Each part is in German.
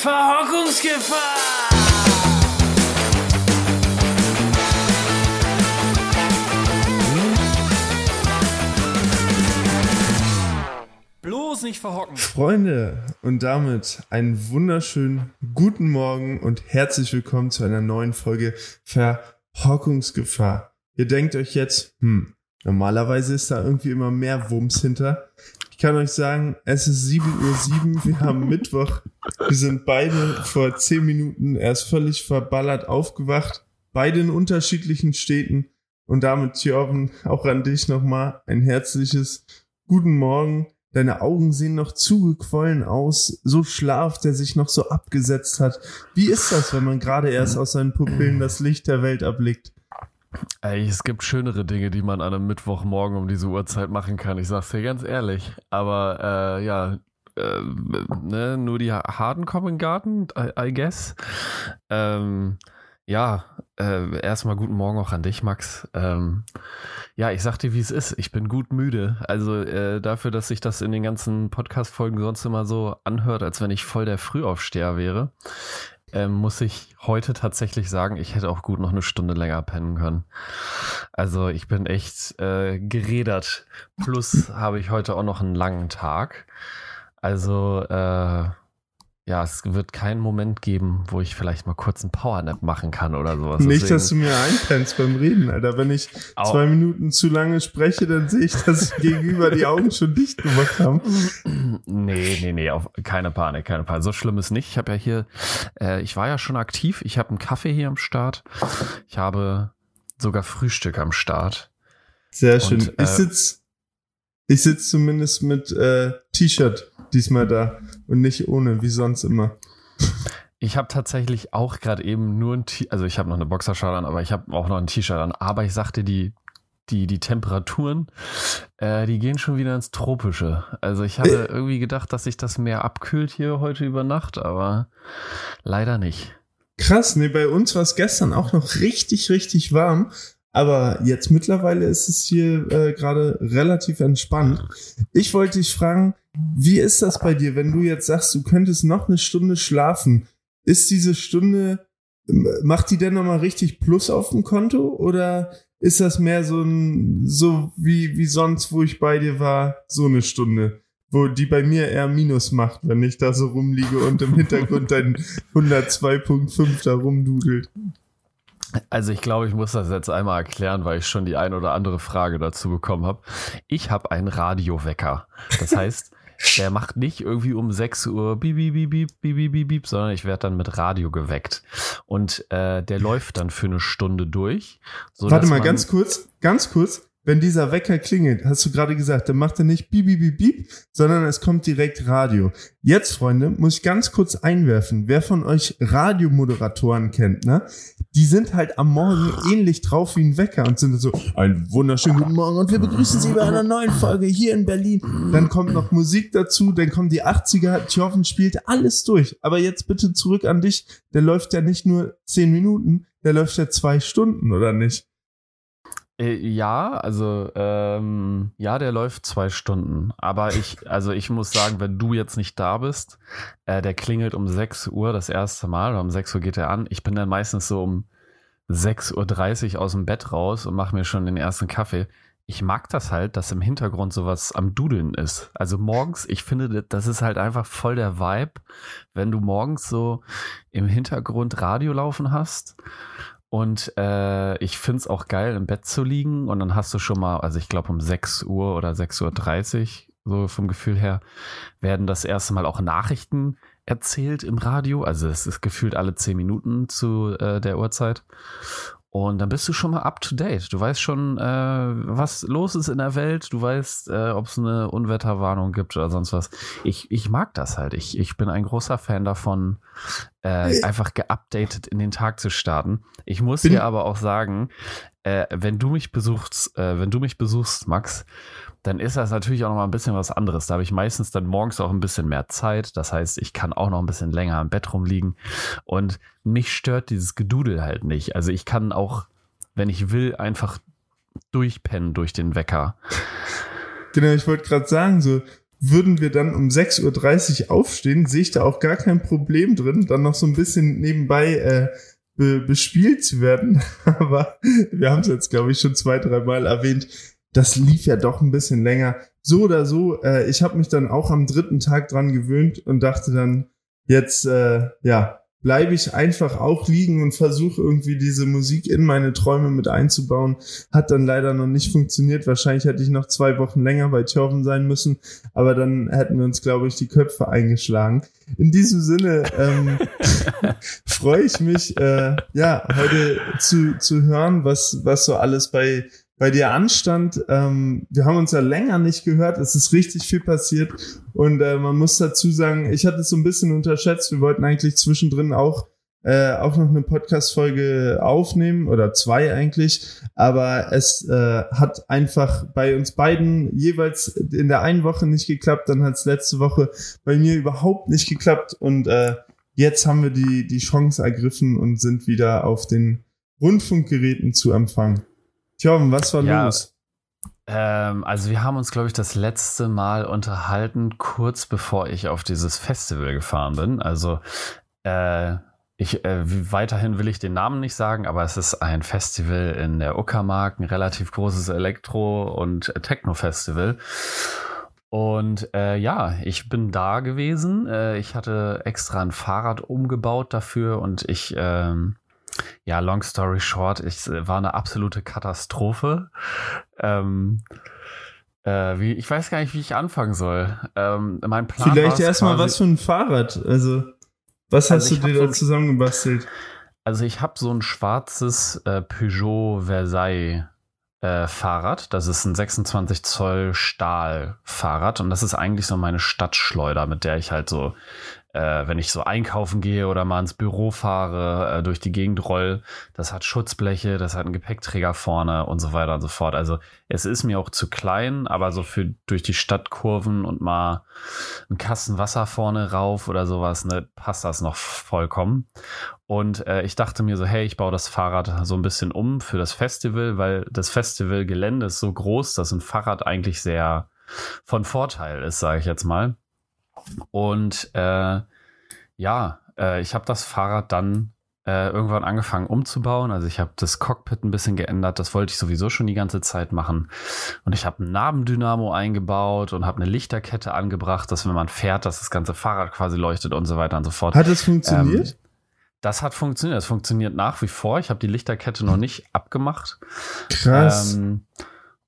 Verhockungsgefahr! Bloß nicht verhocken. Freunde, und damit einen wunderschönen guten Morgen und herzlich willkommen zu einer neuen Folge Verhockungsgefahr. Ihr denkt euch jetzt, hm, normalerweise ist da irgendwie immer mehr Wumms hinter. Ich kann euch sagen, es ist 7.07 Uhr, wir haben Mittwoch. Wir sind beide vor 10 Minuten erst völlig verballert aufgewacht. Beide in unterschiedlichen Städten. Und damit, Thjörven, auch an dich nochmal ein herzliches Guten Morgen. Deine Augen sehen noch zugequollen aus. So Schlaf, der sich noch so abgesetzt hat. Wie ist das, wenn man gerade erst aus seinen Pupillen das Licht der Welt erblickt? Ey, es gibt schönere Dinge, die man an einem Mittwochmorgen um diese Uhrzeit machen kann. Ich sag's dir ganz ehrlich. Aber äh, ja, äh, ne, nur die Harten kommen in den Garten, I, I guess. Ähm, ja, äh, erstmal guten Morgen auch an dich, Max. Ähm, ja, ich sag dir, wie es ist. Ich bin gut müde. Also äh, dafür, dass sich das in den ganzen Podcast-Folgen sonst immer so anhört, als wenn ich voll der Frühaufsteher wäre, ähm, muss ich heute tatsächlich sagen, ich hätte auch gut noch eine Stunde länger pennen können. Also ich bin echt äh, geredert. Plus habe ich heute auch noch einen langen Tag. Also äh, ja, es wird keinen Moment geben, wo ich vielleicht mal kurz einen Powernap machen kann oder sowas. Nicht, Deswegen, dass du mir einpennst beim Reden, Alter. Wenn ich auch. zwei Minuten zu lange spreche, dann sehe ich, dass gegenüber die Augen schon dicht gemacht haben. Nee, nee, nee, auf, keine Panik, keine Panik. So schlimm ist nicht. Ich habe ja hier, äh, ich war ja schon aktiv. Ich habe einen Kaffee hier am Start. Ich habe sogar Frühstück am Start. Sehr schön. Und, äh, ich sitze ich sitz zumindest mit äh, T-Shirt diesmal da und nicht ohne, wie sonst immer. Ich habe tatsächlich auch gerade eben nur ein T also ich habe noch eine Boxershort an, aber ich habe auch noch ein T-Shirt an. Aber ich sagte, die, die, die Temperaturen, äh, die gehen schon wieder ins Tropische. Also ich habe äh. irgendwie gedacht, dass sich das mehr abkühlt hier heute über Nacht, aber leider nicht. Krass, nee, bei uns war es gestern auch noch richtig, richtig warm. Aber jetzt mittlerweile ist es hier äh, gerade relativ entspannt. Ich wollte dich fragen, wie ist das bei dir, wenn du jetzt sagst, du könntest noch eine Stunde schlafen? Ist diese Stunde, macht die denn nochmal richtig Plus auf dem Konto oder ist das mehr so ein, so wie, wie sonst, wo ich bei dir war, so eine Stunde? Wo die bei mir eher Minus macht, wenn ich da so rumliege und im Hintergrund dein 102.5 da rumdudelt. Also ich glaube, ich muss das jetzt einmal erklären, weil ich schon die ein oder andere Frage dazu bekommen habe. Ich habe einen Radiowecker. Das heißt, der macht nicht irgendwie um 6 Uhr bieb, bieb, bieb, bieb, bieb, bieb, bieb, sondern ich werde dann mit Radio geweckt. Und äh, der läuft dann für eine Stunde durch. Warte mal, ganz kurz, ganz kurz wenn dieser Wecker klingelt, hast du gerade gesagt, dann macht er nicht bieb, bieb, bieb, sondern es kommt direkt Radio. Jetzt, Freunde, muss ich ganz kurz einwerfen, wer von euch Radiomoderatoren kennt, ne? Die sind halt am Morgen ähnlich drauf wie ein Wecker und sind so, einen wunderschönen guten Morgen und wir begrüßen Sie bei einer neuen Folge hier in Berlin. Dann kommt noch Musik dazu, dann kommen die 80er, Tjoffen spielt alles durch. Aber jetzt bitte zurück an dich, der läuft ja nicht nur zehn Minuten, der läuft ja zwei Stunden, oder nicht? Äh, ja, also ähm, ja, der läuft zwei Stunden. Aber ich, also ich muss sagen, wenn du jetzt nicht da bist, äh, der klingelt um 6 Uhr das erste Mal, oder um 6 Uhr geht er an. Ich bin dann meistens so um 6.30 Uhr aus dem Bett raus und mache mir schon den ersten Kaffee. Ich mag das halt, dass im Hintergrund sowas am Dudeln ist. Also morgens, ich finde, das ist halt einfach voll der Vibe, wenn du morgens so im Hintergrund Radio laufen hast und äh, ich finde es auch geil, im Bett zu liegen. Und dann hast du schon mal, also ich glaube um 6 Uhr oder 6.30 Uhr, so vom Gefühl her, werden das erste Mal auch Nachrichten erzählt im Radio. Also es ist gefühlt alle 10 Minuten zu äh, der Uhrzeit. Und dann bist du schon mal up to date. Du weißt schon, äh, was los ist in der Welt. Du weißt, äh, ob es eine Unwetterwarnung gibt oder sonst was. Ich, ich mag das halt. Ich, ich bin ein großer Fan davon, äh, einfach geupdatet in den Tag zu starten. Ich muss dir aber auch sagen, äh, wenn du mich besuchst, äh, wenn du mich besuchst, Max, dann ist das natürlich auch noch mal ein bisschen was anderes. Da habe ich meistens dann morgens auch ein bisschen mehr Zeit. Das heißt, ich kann auch noch ein bisschen länger im Bett rumliegen. Und mich stört dieses Gedudel halt nicht. Also ich kann auch, wenn ich will, einfach durchpennen durch den Wecker. Genau, ich wollte gerade sagen, so, würden wir dann um 6.30 Uhr aufstehen, sehe ich da auch gar kein Problem drin, dann noch so ein bisschen nebenbei äh, be bespielt zu werden. Aber wir haben es jetzt, glaube ich, schon zwei, dreimal erwähnt. Das lief ja doch ein bisschen länger. So oder so, äh, ich habe mich dann auch am dritten Tag dran gewöhnt und dachte dann, jetzt, äh, ja, bleibe ich einfach auch liegen und versuche irgendwie diese Musik in meine Träume mit einzubauen. Hat dann leider noch nicht funktioniert. Wahrscheinlich hätte ich noch zwei Wochen länger bei Thorben sein müssen, aber dann hätten wir uns, glaube ich, die Köpfe eingeschlagen. In diesem Sinne ähm, freue ich mich, äh, ja, heute zu, zu hören, was, was so alles bei bei dir anstand. Ähm, wir haben uns ja länger nicht gehört. Es ist richtig viel passiert. Und äh, man muss dazu sagen, ich hatte es so ein bisschen unterschätzt. Wir wollten eigentlich zwischendrin auch äh, auch noch eine Podcast-Folge aufnehmen oder zwei eigentlich, aber es äh, hat einfach bei uns beiden jeweils in der einen Woche nicht geklappt, dann hat es letzte Woche bei mir überhaupt nicht geklappt und äh, jetzt haben wir die, die Chance ergriffen und sind wieder auf den Rundfunkgeräten zu empfangen. Tjom, was war ja, los? Ähm, also wir haben uns, glaube ich, das letzte Mal unterhalten, kurz bevor ich auf dieses Festival gefahren bin. Also äh, ich, äh, weiterhin will ich den Namen nicht sagen, aber es ist ein Festival in der Uckermark, ein relativ großes Elektro- und Techno-Festival. Und äh, ja, ich bin da gewesen. Äh, ich hatte extra ein Fahrrad umgebaut dafür und ich ähm, ja, long story short, es äh, war eine absolute Katastrophe. Ähm, äh, wie, ich weiß gar nicht, wie ich anfangen soll. Ähm, mein Plan Vielleicht erstmal was für ein Fahrrad. Also, was also hast du dir da so zusammengebastelt? Also, ich habe so ein schwarzes äh, Peugeot Versailles. Äh, Fahrrad. Das ist ein 26 Zoll Stahl-Fahrrad und das ist eigentlich so meine Stadtschleuder, mit der ich halt so äh, wenn ich so einkaufen gehe oder mal ins Büro fahre, äh, durch die Gegend roll, das hat Schutzbleche, das hat einen Gepäckträger vorne und so weiter und so fort. Also es ist mir auch zu klein, aber so für durch die Stadtkurven und mal einen Kasten Wasser vorne rauf oder sowas, ne, passt das noch vollkommen. Und äh, ich dachte mir so, hey, ich baue das Fahrrad so ein bisschen um für das Festival, weil das Festivalgelände ist so groß, dass ein Fahrrad eigentlich sehr von Vorteil ist, sage ich jetzt mal. Und äh, ja, äh, ich habe das Fahrrad dann äh, irgendwann angefangen umzubauen. Also ich habe das Cockpit ein bisschen geändert. Das wollte ich sowieso schon die ganze Zeit machen. Und ich habe ein Nabendynamo eingebaut und habe eine Lichterkette angebracht, dass wenn man fährt, dass das ganze Fahrrad quasi leuchtet und so weiter und so fort. Hat es funktioniert? Ähm, das hat funktioniert. Es funktioniert nach wie vor. Ich habe die Lichterkette noch nicht abgemacht. Krass. Ähm,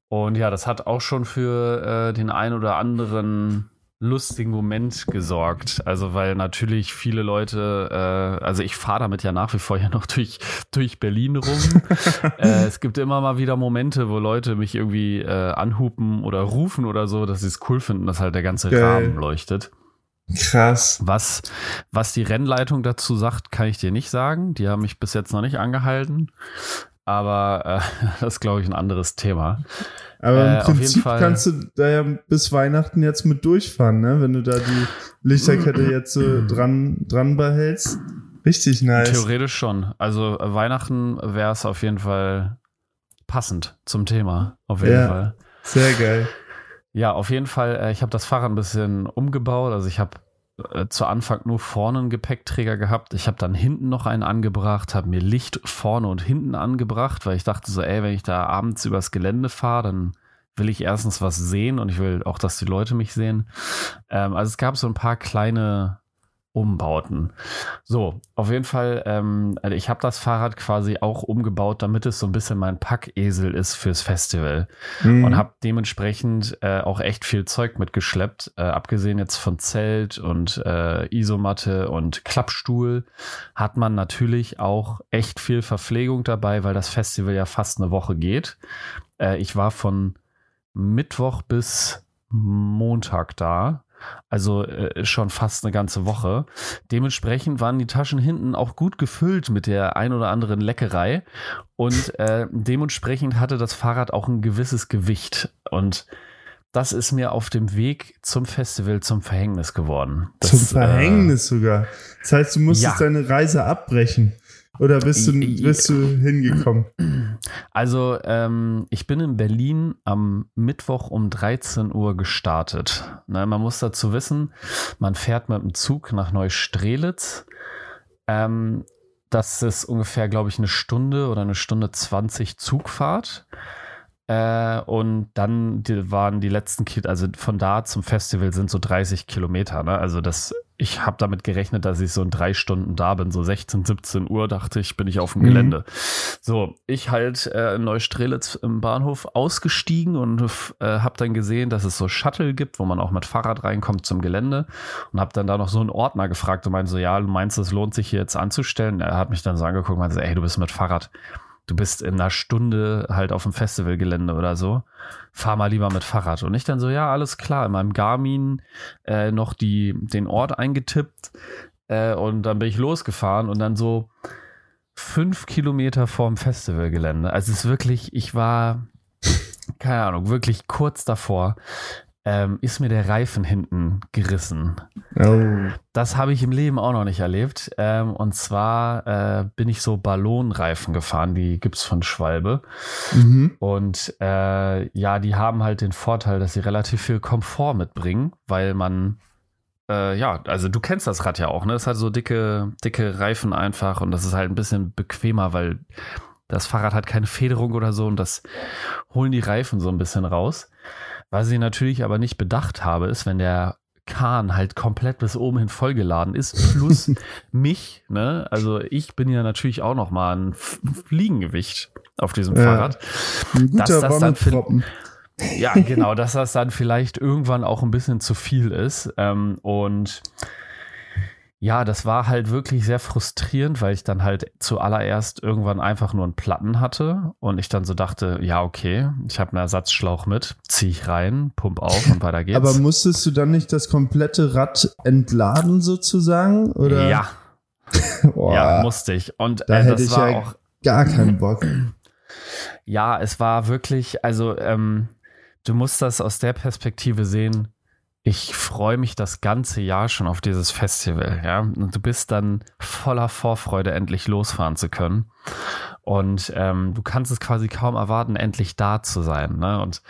und ja, das hat auch schon für äh, den ein oder anderen lustigen Moment gesorgt. Also weil natürlich viele Leute, äh, also ich fahre damit ja nach wie vor ja noch durch, durch Berlin rum. äh, es gibt immer mal wieder Momente, wo Leute mich irgendwie äh, anhupen oder rufen oder so, dass sie es cool finden, dass halt der ganze Geil. Rahmen leuchtet. Krass. Was, was die Rennleitung dazu sagt, kann ich dir nicht sagen. Die haben mich bis jetzt noch nicht angehalten. Aber äh, das ist, glaube ich, ein anderes Thema. Aber im äh, Prinzip kannst du da ja bis Weihnachten jetzt mit durchfahren, ne? Wenn du da die Lichterkette jetzt so dran, dran behältst. Richtig nice. Theoretisch schon. Also äh, Weihnachten wäre es auf jeden Fall passend zum Thema. Auf jeden ja, Fall. Sehr geil. Ja, auf jeden Fall. Äh, ich habe das Fahrrad ein bisschen umgebaut. Also ich habe äh, zu Anfang nur vorne einen Gepäckträger gehabt. Ich habe dann hinten noch einen angebracht, habe mir Licht vorne und hinten angebracht, weil ich dachte so, ey, wenn ich da abends übers Gelände fahre, dann will ich erstens was sehen und ich will auch, dass die Leute mich sehen. Ähm, also es gab so ein paar kleine Umbauten. So, auf jeden Fall, ähm, also ich habe das Fahrrad quasi auch umgebaut, damit es so ein bisschen mein Packesel ist fürs Festival. Mhm. Und habe dementsprechend äh, auch echt viel Zeug mitgeschleppt. Äh, abgesehen jetzt von Zelt und äh, Isomatte und Klappstuhl hat man natürlich auch echt viel Verpflegung dabei, weil das Festival ja fast eine Woche geht. Äh, ich war von Mittwoch bis Montag da also äh, schon fast eine ganze Woche. Dementsprechend waren die Taschen hinten auch gut gefüllt mit der ein oder anderen Leckerei. Und äh, dementsprechend hatte das Fahrrad auch ein gewisses Gewicht. Und das ist mir auf dem Weg zum Festival zum Verhängnis geworden. Das, zum Verhängnis äh, sogar. Das heißt, du musstest ja. deine Reise abbrechen. Oder bist du, bist du hingekommen? Also, ähm, ich bin in Berlin am Mittwoch um 13 Uhr gestartet. Ne, man muss dazu wissen, man fährt mit dem Zug nach Neustrelitz. Ähm, das ist ungefähr, glaube ich, eine Stunde oder eine Stunde 20 Zugfahrt. Äh, und dann die, waren die letzten, Ki also von da zum Festival sind so 30 Kilometer. Ne? Also das, ich habe damit gerechnet, dass ich so in drei Stunden da bin. So 16, 17 Uhr dachte ich, bin ich auf dem mhm. Gelände. So, ich halt äh, in Neustrelitz im Bahnhof ausgestiegen und äh, habe dann gesehen, dass es so Shuttle gibt, wo man auch mit Fahrrad reinkommt zum Gelände. Und habe dann da noch so einen Ordner gefragt und meinte so, ja, du meinst, es lohnt sich hier jetzt anzustellen? Er hat mich dann so angeguckt und meinte so, ey, du bist mit Fahrrad du bist in einer Stunde halt auf dem Festivalgelände oder so. Fahr mal lieber mit Fahrrad. Und ich dann so, ja, alles klar, in meinem Garmin äh, noch die, den Ort eingetippt äh, und dann bin ich losgefahren und dann so fünf Kilometer vorm Festivalgelände. Also es ist wirklich, ich war, keine Ahnung, wirklich kurz davor ähm, ist mir der Reifen hinten gerissen. Oh. Das habe ich im Leben auch noch nicht erlebt. Ähm, und zwar äh, bin ich so Ballonreifen gefahren, die gibt es von Schwalbe. Mhm. Und äh, ja, die haben halt den Vorteil, dass sie relativ viel Komfort mitbringen, weil man äh, ja, also du kennst das Rad ja auch, ne? Es hat so dicke, dicke Reifen einfach und das ist halt ein bisschen bequemer, weil das Fahrrad hat keine Federung oder so und das holen die Reifen so ein bisschen raus. Was ich natürlich aber nicht bedacht habe, ist, wenn der Kahn halt komplett bis oben hin vollgeladen ist, plus mich, ne? Also ich bin ja natürlich auch noch mal ein Fliegengewicht auf diesem ja. Fahrrad. Ein guter dass das dann ja, genau, dass das dann vielleicht irgendwann auch ein bisschen zu viel ist. Ähm, und ja, das war halt wirklich sehr frustrierend, weil ich dann halt zuallererst irgendwann einfach nur einen Platten hatte und ich dann so dachte, ja, okay, ich habe einen Ersatzschlauch mit, ziehe ich rein, pump auf und weiter geht's. Aber musstest du dann nicht das komplette Rad entladen sozusagen? Oder? Ja. ja, musste ich. Und da äh, hätte ich ja auch gar keinen Bock. Ja, es war wirklich, also ähm, du musst das aus der Perspektive sehen ich freue mich das ganze Jahr schon auf dieses Festival, ja. Und du bist dann voller Vorfreude, endlich losfahren zu können. Und ähm, du kannst es quasi kaum erwarten, endlich da zu sein. Ne? Und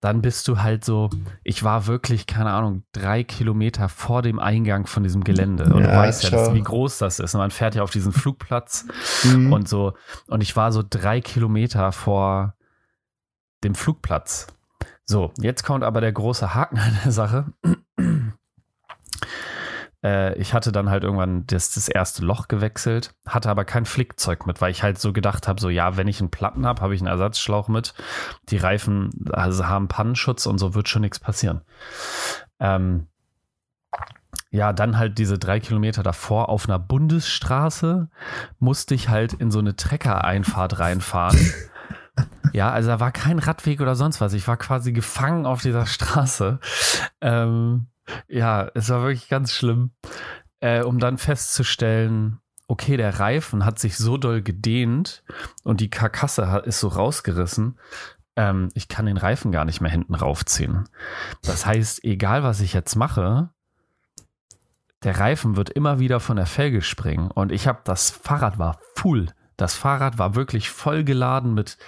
dann bist du halt so, ich war wirklich, keine Ahnung, drei Kilometer vor dem Eingang von diesem Gelände. Und ja, du weißt ja, das, wie groß das ist. Und man fährt ja auf diesen Flugplatz mhm. und so. Und ich war so drei Kilometer vor dem Flugplatz. So, jetzt kommt aber der große Haken an der Sache. Äh, ich hatte dann halt irgendwann das, das erste Loch gewechselt, hatte aber kein Flickzeug mit, weil ich halt so gedacht habe, so ja, wenn ich einen Platten habe, habe ich einen Ersatzschlauch mit. Die Reifen also haben Pannenschutz und so wird schon nichts passieren. Ähm, ja, dann halt diese drei Kilometer davor auf einer Bundesstraße musste ich halt in so eine Trecker-Einfahrt reinfahren. Ja, also da war kein Radweg oder sonst was. Ich war quasi gefangen auf dieser Straße. Ähm, ja, es war wirklich ganz schlimm, äh, um dann festzustellen, okay, der Reifen hat sich so doll gedehnt und die Karkasse ist so rausgerissen. Ähm, ich kann den Reifen gar nicht mehr hinten raufziehen. Das heißt, egal was ich jetzt mache, der Reifen wird immer wieder von der Felge springen und ich habe das Fahrrad war full das Fahrrad war wirklich voll geladen mit,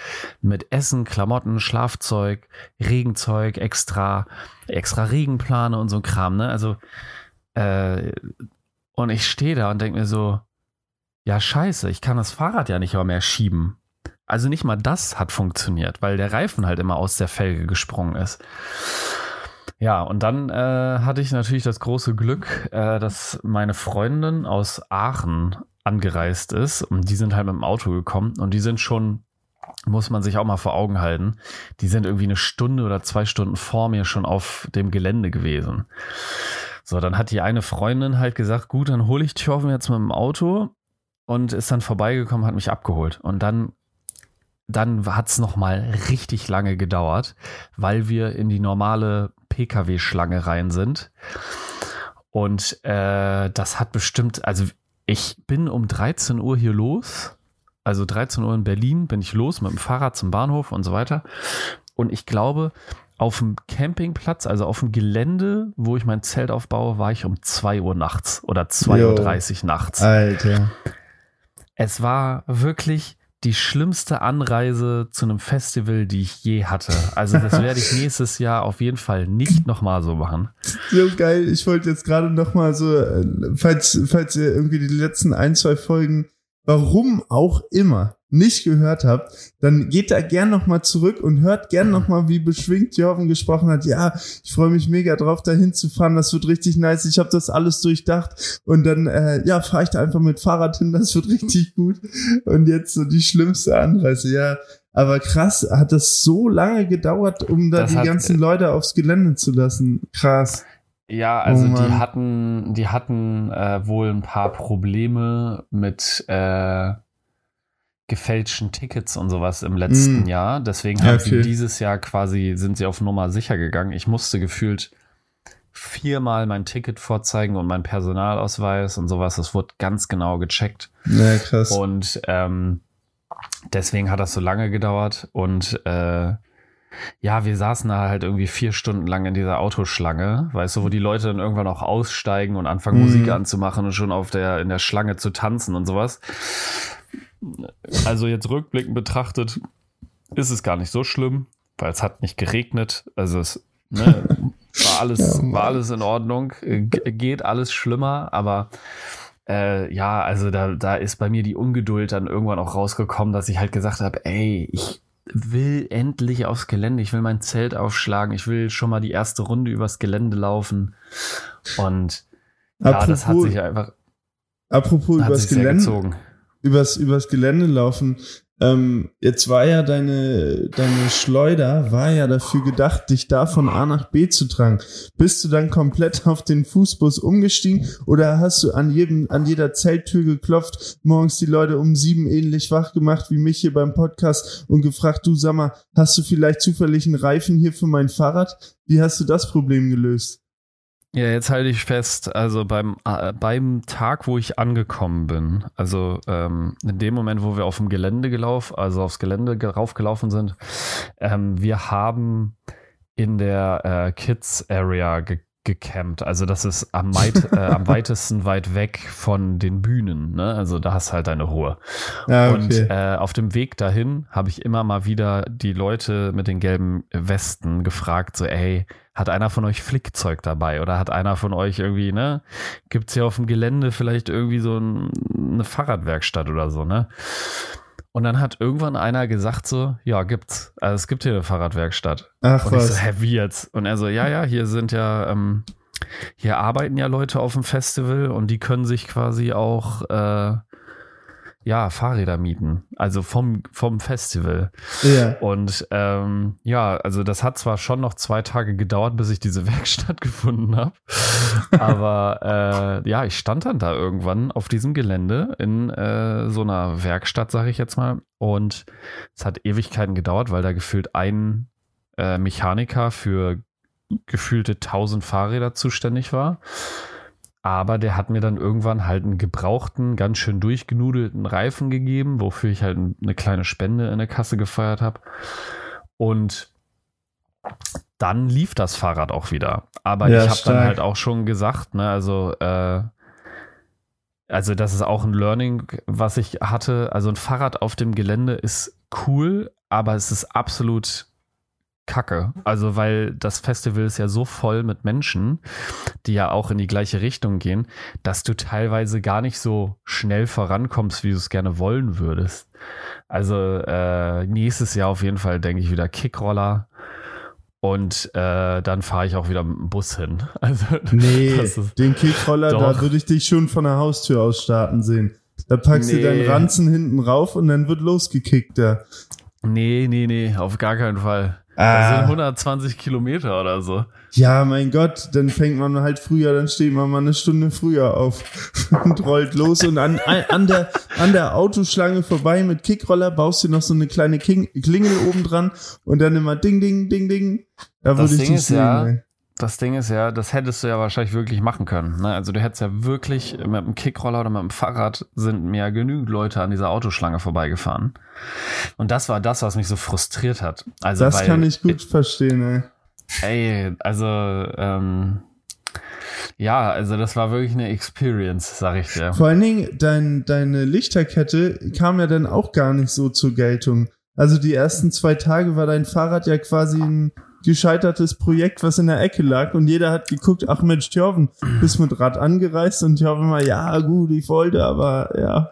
mit Essen, Klamotten, Schlafzeug, Regenzeug, extra, extra Regenplane und so ein Kram, ne? Also, äh, und ich stehe da und denke mir so, ja, scheiße, ich kann das Fahrrad ja nicht mehr schieben. Also nicht mal das hat funktioniert, weil der Reifen halt immer aus der Felge gesprungen ist. Ja, und dann äh, hatte ich natürlich das große Glück, äh, dass meine Freundin aus Aachen angereist ist. Und die sind halt mit dem Auto gekommen und die sind schon, muss man sich auch mal vor Augen halten, die sind irgendwie eine Stunde oder zwei Stunden vor mir schon auf dem Gelände gewesen. So, dann hat die eine Freundin halt gesagt, gut, dann hole ich Thorfen jetzt mit dem Auto und ist dann vorbeigekommen, hat mich abgeholt. Und dann dann hat es nochmal richtig lange gedauert, weil wir in die normale Pkw-Schlange rein sind. Und äh, das hat bestimmt, also ich bin um 13 Uhr hier los. Also 13 Uhr in Berlin bin ich los mit dem Fahrrad zum Bahnhof und so weiter. Und ich glaube, auf dem Campingplatz, also auf dem Gelände, wo ich mein Zelt aufbaue, war ich um 2 Uhr nachts oder 2.30 Uhr nachts. Alter. es war wirklich die schlimmste Anreise zu einem Festival, die ich je hatte. Also das werde ich nächstes Jahr auf jeden Fall nicht nochmal so machen. So geil. Ich wollte jetzt gerade nochmal so, äh, falls, falls ihr irgendwie die letzten ein, zwei Folgen, warum auch immer, nicht gehört habt, dann geht da gern nochmal zurück und hört gern nochmal, wie beschwingt Jorven gesprochen hat. Ja, ich freue mich mega drauf, dahin zu fahren. Das wird richtig nice. Ich habe das alles durchdacht. Und dann, äh, ja, fahre ich da einfach mit Fahrrad hin. Das wird richtig gut. Und jetzt so die schlimmste Anreise. Ja, aber krass, hat das so lange gedauert, um da Das die hat- ganzen Leute aufs Gelände zu lassen. Krass. Ja, also Oh die hatten, die hatten äh, wohl ein paar Probleme mit äh, gefälschten Tickets und sowas im letzten Mm. Jahr. Deswegen Ja, haben okay. sie dieses Jahr quasi, sind sie auf Nummer sicher gegangen. Ich musste gefühlt viermal mein Ticket vorzeigen und mein Personalausweis und sowas. Das wurde ganz genau gecheckt. Ja, krass. Und ähm, deswegen hat das so lange gedauert. Und äh, ja, wir saßen da halt irgendwie vier Stunden lang in dieser Autoschlange, weißt du, wo die Leute dann irgendwann auch aussteigen und anfangen, Mhm. Musik anzumachen und schon auf der, in der Schlange zu tanzen und sowas. Also jetzt rückblickend betrachtet, ist es gar nicht so schlimm, weil es hat nicht geregnet. Also es ne, war, alles, war alles in Ordnung. G geht alles schlimmer, aber äh, ja, also da, da ist bei mir die Ungeduld dann irgendwann auch rausgekommen, dass ich halt gesagt habe, ey, ich will endlich aufs Gelände, ich will mein Zelt aufschlagen, ich will schon mal die erste Runde übers Gelände laufen. Und ja, das hat Apropos- sich einfach Apropos übers Gelände, gezogen. Übers, übers Gelände laufen. Ähm, jetzt war ja deine, deine Schleuder, war ja dafür gedacht, dich da von A nach B zu tragen. Bist du dann komplett auf den Fußbus umgestiegen oder hast du an jedem, an jeder Zelttür geklopft, morgens die Leute um sieben ähnlich wach gemacht wie mich hier beim Podcast und gefragt, du sag mal, hast du vielleicht zufällig einen Reifen hier für mein Fahrrad? Wie hast du das Problem gelöst? Ja, jetzt halte ich fest, also beim, äh, beim Tag, wo ich angekommen bin, also ähm, in dem Moment, wo wir auf dem Gelände gelaufen, also aufs Gelände ge- raufgelaufen sind, ähm, wir haben in der äh, Kids Area ge gecampt. Also das ist am, weit, äh, am weitesten weit weg von den Bühnen. Ne? Also da hast halt deine Ruhe. Und okay. äh, auf dem Weg dahin habe ich immer mal wieder die Leute mit den gelben Westen gefragt, so, ey, hat einer von euch Flickzeug dabei? Oder hat einer von euch irgendwie, ne, gibt's hier auf dem Gelände vielleicht irgendwie so ein, eine Fahrradwerkstatt oder so, ne? Und dann hat irgendwann einer gesagt so, ja, gibt's. Also es gibt hier eine Fahrradwerkstatt. Ach Und ich so, was. hä, wie jetzt? Und er so, ja, ja, hier sind ja, ähm, hier arbeiten ja Leute auf dem Festival und die können sich quasi auch, äh, ja, Fahrräder mieten. Also vom, vom Festival. Ja. Und ähm, ja, also das hat zwar schon noch zwei Tage gedauert, bis ich diese Werkstatt gefunden habe. aber äh, ja, ich stand dann da irgendwann auf diesem Gelände in äh, so einer Werkstatt, sage ich jetzt mal. Und es hat Ewigkeiten gedauert, weil da gefühlt ein äh, Mechaniker für gefühlte 1000 Fahrräder zuständig war. Aber der hat mir dann irgendwann halt einen gebrauchten, ganz schön durchgenudelten Reifen gegeben, wofür ich halt eine kleine Spende in der Kasse gefeiert habe. Und dann lief das Fahrrad auch wieder. Aber Ja, ich habe dann halt auch schon gesagt, ne, also, äh, also das ist auch ein Learning, was ich hatte. Also ein Fahrrad auf dem Gelände ist cool, aber es ist absolut Kacke. Also, weil das Festival ist ja so voll mit Menschen, die ja auch in die gleiche Richtung gehen, dass du teilweise gar nicht so schnell vorankommst, wie du es gerne wollen würdest. Also, äh, nächstes Jahr auf jeden Fall denke ich wieder Kickroller. Und äh, dann fahre ich auch wieder mit dem Bus hin. Also, Nee, ist- den Kickroller, da würde ich dich schon von der Haustür aus starten sehen. Da packst du Nee. deinen Ranzen hinten rauf und dann wird losgekickt da. nee, nee, nee, auf gar keinen Fall. Das sind Ah, 120 Kilometer oder so. ja, mein Gott, dann fängt man halt früher, dann steht man mal eine Stunde früher auf und rollt los und an, an, der, an der Autoschlange vorbei mit Kickroller baust du noch so eine kleine King, Klingel oben dran und dann immer ding, ding, ding, ding. Da Das würde ich Ding dich ist sehen. ja, ey. Das Ding ist ja, das hättest du ja wahrscheinlich wirklich machen können. Ne? Also du hättest ja wirklich mit dem Kickroller oder mit dem Fahrrad sind mir ja genügend Leute an dieser Autoschlange vorbeigefahren. Und das war das, was mich so frustriert hat. Also Das weil, kann ich gut verstehen, ey. Ey, also ähm, Ja, also das war wirklich eine Experience, sag ich dir. Vor allen Dingen, dein, deine Lichterkette kam ja dann auch gar nicht so zur Geltung. Also die ersten zwei Tage war dein Fahrrad ja quasi ein gescheitertes Projekt, was in der Ecke lag und jeder hat geguckt, ach Mensch, Thjörven, bist mit Rad angereist und Thjörven mal, ja gut, ich wollte, aber ja.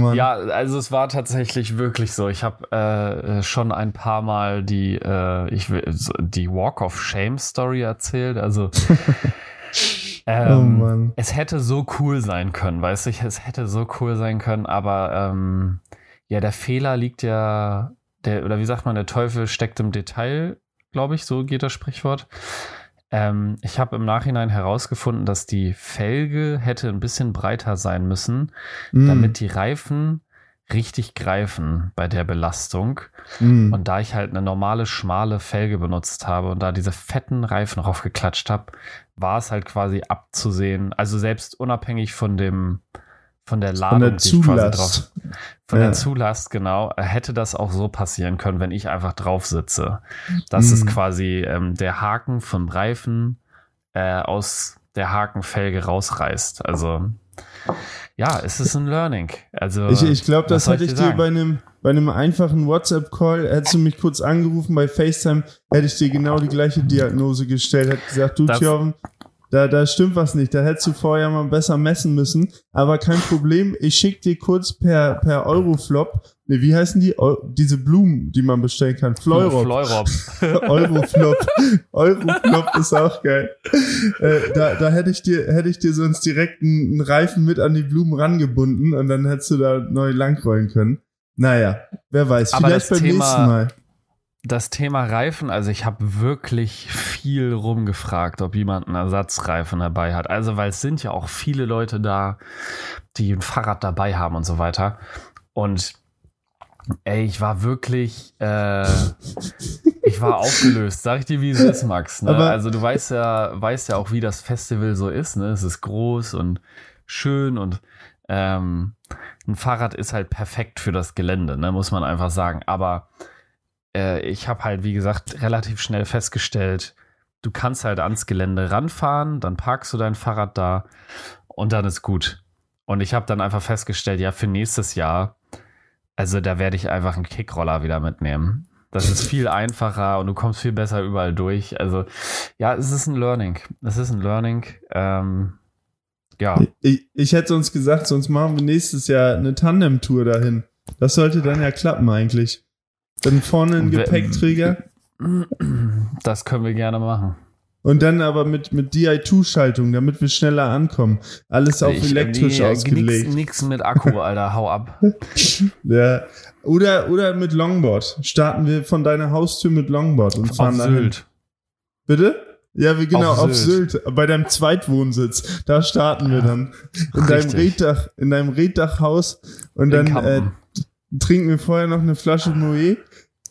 Mann. Ja, also es war tatsächlich wirklich so. Ich habe äh, schon ein paar Mal die, äh, ich die Walk of Shame Story erzählt. Also ähm, oh es hätte so cool sein können, weißt du, es hätte so cool sein können, aber ähm, ja, der Fehler liegt ja, der, oder wie sagt man, der Teufel steckt im Detail glaube ich, so geht das Sprichwort. Ähm, ich habe im Nachhinein herausgefunden, dass die Felge hätte ein bisschen breiter sein müssen, mm. damit die Reifen richtig greifen bei der Belastung. Mm. Und da ich halt eine normale, schmale Felge benutzt habe und da diese fetten Reifen draufgeklatscht habe, war es halt quasi abzusehen. Also selbst unabhängig von dem, von der Ladung, von der Zulast. Drauf, von ja. der Zulast, genau, hätte das auch so passieren können, wenn ich einfach drauf sitze. Das mhm. ist quasi ähm, der Haken vom Reifen äh, aus der Hakenfelge rausreißt. Also ja, es ist ein Learning. Also ich, ich glaube, das hätte ich dir bei einem bei einem einfachen WhatsApp-Call, hättest du mich kurz angerufen bei FaceTime, hätte ich dir genau die gleiche Diagnose gestellt, hätte gesagt, du Thjörven, da, da stimmt was nicht. Da hättest du vorher mal besser messen müssen. Aber kein Problem. Ich schick dir kurz per, per Euroflop. Ne, wie heißen die? Eu diese Blumen, die man bestellen kann. Fleurop. Fleurop. Euroflop. Euroflop ist auch geil. Äh, da, da hätte ich dir, hätte ich dir sonst direkt einen, einen Reifen mit an die Blumen rangebunden und dann hättest du da neu langrollen können. Naja, wer weiß. Aber Vielleicht beim Thema, nächsten Mal das Thema Reifen, also ich habe wirklich viel rumgefragt, ob jemand einen Ersatzreifen dabei hat. Also, weil es sind ja auch viele Leute da, die ein Fahrrad dabei haben und so weiter. Und ey, ich war wirklich, äh, ich war aufgelöst. Sag ich dir, wie es ist, Max. Ne? also du weißt ja, weißt ja auch, wie das Festival so ist. Ne? Es ist groß und schön und ähm, ein Fahrrad ist halt perfekt für das Gelände, ne? muss man einfach sagen. Aber äh, ich habe halt, wie gesagt, relativ schnell festgestellt, du kannst halt ans Gelände ranfahren, dann parkst du dein Fahrrad da und dann ist gut. Und ich habe dann einfach festgestellt, ja, für nächstes Jahr, also da werde ich einfach einen Kickroller wieder mitnehmen. Das ist viel einfacher und du kommst viel besser überall durch. Also ja, es ist ein Learning. Es ist ein Learning. Ähm, ja. Ich, ich hätte uns gesagt, sonst machen wir nächstes Jahr eine Tandem-Tour dahin. Das sollte dann ja klappen eigentlich. Dann vorne ein Gepäckträger. Das können wir gerne machen. Und dann aber mit, mit DI2-Schaltung, damit wir schneller ankommen. Alles auf ich, elektrisch nee, ausgelegt. Nix, nix mit Akku, Alter, hau ab. ja. Oder, oder mit Longboard. Starten wir von deiner Haustür mit Longboard und fahren auf Sylt. Bitte? Ja, wir genau, auf, auf Sylt. Sylt, bei deinem Zweitwohnsitz. Da starten wir dann. In Richtig. deinem Reddach, in deinem Reddachhaus. Und in dann äh, trinken wir vorher noch eine Flasche Moe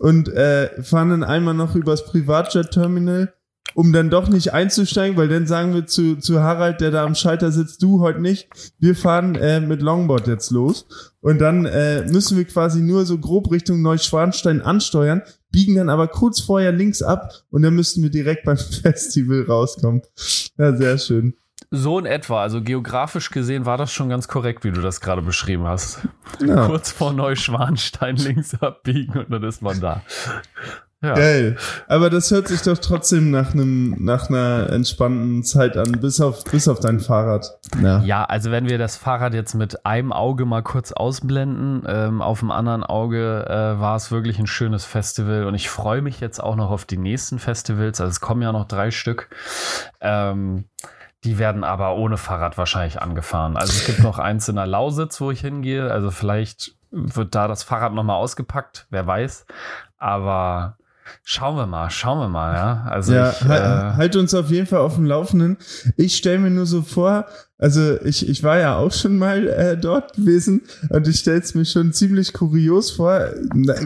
und äh, fahren dann einmal noch übers Privatjet-Terminal, um dann doch nicht einzusteigen, weil dann sagen wir zu, zu Harald, der da am Schalter sitzt, du heute nicht, wir fahren äh, mit Longboard jetzt los. Und dann äh, müssen wir quasi nur so grob Richtung Neuschwanstein ansteuern, biegen dann aber kurz vorher links ab und dann müssten wir direkt beim Festival rauskommen. Ja, sehr schön. So in etwa. Also geografisch gesehen war das schon ganz korrekt, wie du das gerade beschrieben hast. Ja. Kurz vor Neuschwanstein links abbiegen und dann ist man da. Ja. Geil. Aber das hört sich doch trotzdem nach einem, nach einer entspannten Zeit an, bis auf, bis auf dein Fahrrad. Ja. ja, also wenn wir das Fahrrad jetzt mit einem Auge mal kurz ausblenden, ähm, auf dem anderen Auge äh, war es wirklich ein schönes Festival und ich freue mich jetzt auch noch auf die nächsten Festivals. Also es kommen ja noch drei Stück. Ähm, die werden aber ohne Fahrrad wahrscheinlich angefahren. Also es gibt noch eins in der Lausitz, wo ich hingehe. Also vielleicht wird da das Fahrrad nochmal ausgepackt, wer weiß. Aber Schauen wir mal, schauen wir mal, ja. Also ja, ich, halt, äh, halt uns auf jeden Fall auf dem Laufenden. Ich stelle mir nur so vor, also ich, ich war ja auch schon mal äh, dort gewesen und ich stelle es mir schon ziemlich kurios vor.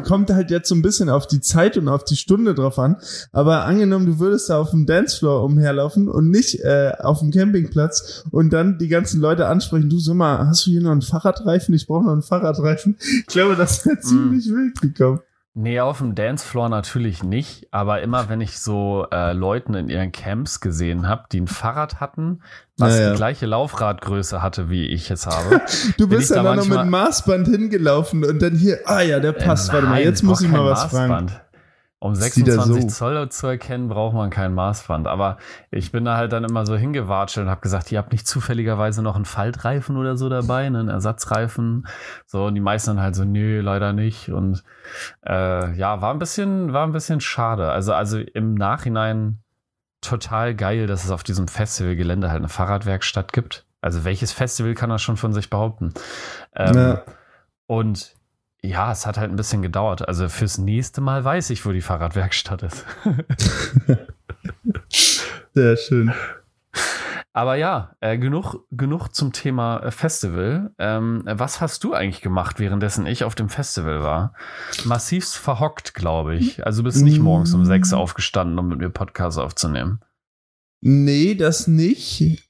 Kommt halt jetzt so ein bisschen auf die Zeit und auf die Stunde drauf an. Aber angenommen, du würdest da auf dem Dancefloor umherlaufen und nicht äh, auf dem Campingplatz und dann die ganzen Leute ansprechen, du sag mal, hast du hier noch einen Fahrradreifen? Ich brauche noch einen Fahrradreifen. Ich glaube, das wäre mm. ziemlich wild gekommen. Nee, auf dem Dancefloor natürlich nicht, aber immer wenn ich so äh, Leuten in ihren Camps gesehen habe, die ein Fahrrad hatten, was Naja. die gleiche Laufradgröße hatte, wie ich es habe. Du bist da dann noch mit Maßband hingelaufen und dann hier, ah ja, der passt. Warte mal, Nein, jetzt muss ich mal was fragen. Um Sieht er 26 so? Zoll zu erkennen, braucht man kein Maßband. Aber ich bin da halt dann immer so hingewatschelt und habe gesagt, ihr habt nicht zufälligerweise noch einen Faltreifen oder so dabei, ne, einen Ersatzreifen. So, und die meisten dann halt so, nö, leider nicht. Und äh, ja, war ein bisschen, war ein bisschen schade. Also, also im Nachhinein total geil, dass es auf diesem Festivalgelände halt eine Fahrradwerkstatt gibt. Also welches Festival kann das schon von sich behaupten? Ähm, Ja. und ja, es hat halt ein bisschen gedauert. Also fürs nächste Mal weiß ich, wo die Fahrradwerkstatt ist. Sehr schön. Aber ja, äh, genug, genug zum Thema äh, Festival. Ähm, was hast du eigentlich gemacht, währenddessen ich auf dem Festival war? Massivst verhockt, glaube ich. Also du bist nicht morgens um sechs aufgestanden, um mit mir Podcast aufzunehmen. Nee, das nicht.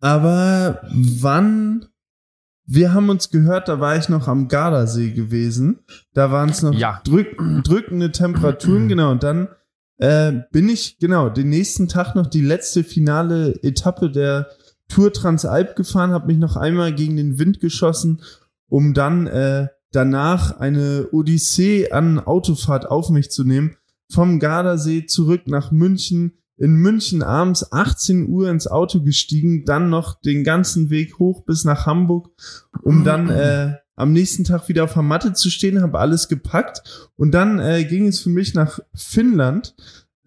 Aber wann? Wir haben uns gehört, da war ich noch am Gardasee gewesen. Da waren es noch Ja. drück, drückende Temperaturen, genau. Und dann äh, bin ich, genau, den nächsten Tag noch die letzte finale Etappe der Tour Transalp gefahren, habe mich noch einmal gegen den Wind geschossen, um dann äh, danach eine Odyssee an Autofahrt auf mich zu nehmen. Vom Gardasee zurück nach München, in München abends 18 Uhr ins Auto gestiegen, dann noch den ganzen Weg hoch bis nach Hamburg, um dann äh, am nächsten Tag wieder auf der Matte zu stehen, habe alles gepackt und dann äh, ging es für mich nach Finnland,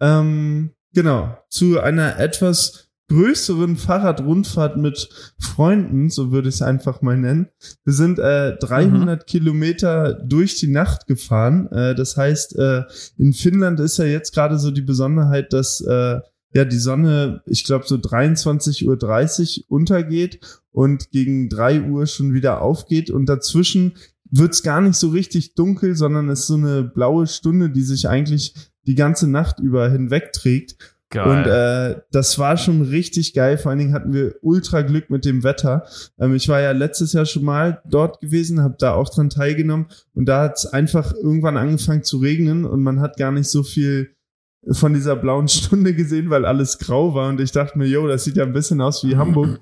ähm, genau, zu einer etwas größeren Fahrradrundfahrt mit Freunden, so würde ich es einfach mal nennen. Wir sind äh, 300 Kilometer durch die Nacht gefahren. Äh, das heißt, äh, in Finnland ist ja jetzt gerade so die Besonderheit, dass äh, ja die Sonne, ich glaube, so 23.30 Uhr untergeht und gegen 3 Uhr schon wieder aufgeht und dazwischen wird's gar nicht so richtig dunkel, sondern es ist so eine blaue Stunde, die sich eigentlich die ganze Nacht über hinwegträgt. Und äh, das war schon richtig geil. Vor allen Dingen hatten wir ultra Glück mit dem Wetter. Ähm, ich war ja letztes Jahr schon mal dort gewesen, habe da auch dran teilgenommen und da hat es einfach irgendwann angefangen zu regnen und man hat gar nicht so viel von dieser blauen Stunde gesehen, weil alles grau war und ich dachte mir, yo, das sieht ja ein bisschen aus wie Hamburg.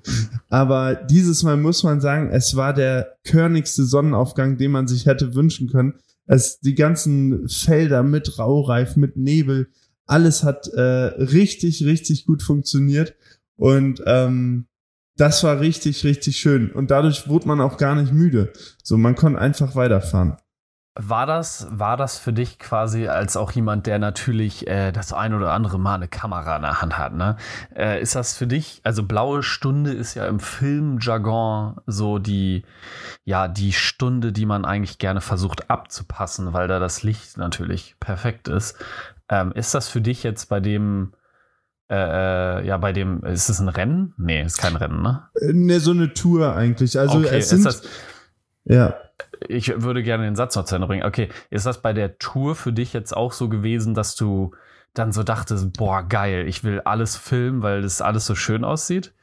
Aber dieses Mal muss man sagen, es war der körnigste Sonnenaufgang, den man sich hätte wünschen können. Es, die ganzen Felder mit Raureif, mit Nebel, alles hat äh, richtig, richtig gut funktioniert. Und ähm, das war richtig, richtig schön. Und dadurch wurde man auch gar nicht müde. So, man konnte einfach weiterfahren. War das, war das für dich quasi als auch jemand, der natürlich äh, das ein oder andere Mal eine Kamera in der Hand hat, ne? Äh, ist das für dich, also blaue Stunde ist ja im Filmjargon so die, ja, die Stunde, die man eigentlich gerne versucht abzupassen, weil da das Licht natürlich perfekt ist. Ähm, ist das für dich jetzt bei dem, äh, äh, ja, bei dem, ist es ein Rennen? Nee, ist kein Rennen, ne? Ne, so eine Tour eigentlich. Also okay, es sind, ist das, ja. ich würde gerne den Satz noch zu Ende bringen. Okay, ist das bei der Tour für dich jetzt auch so gewesen, dass du dann so dachtest, boah, geil, ich will alles filmen, weil das alles so schön aussieht?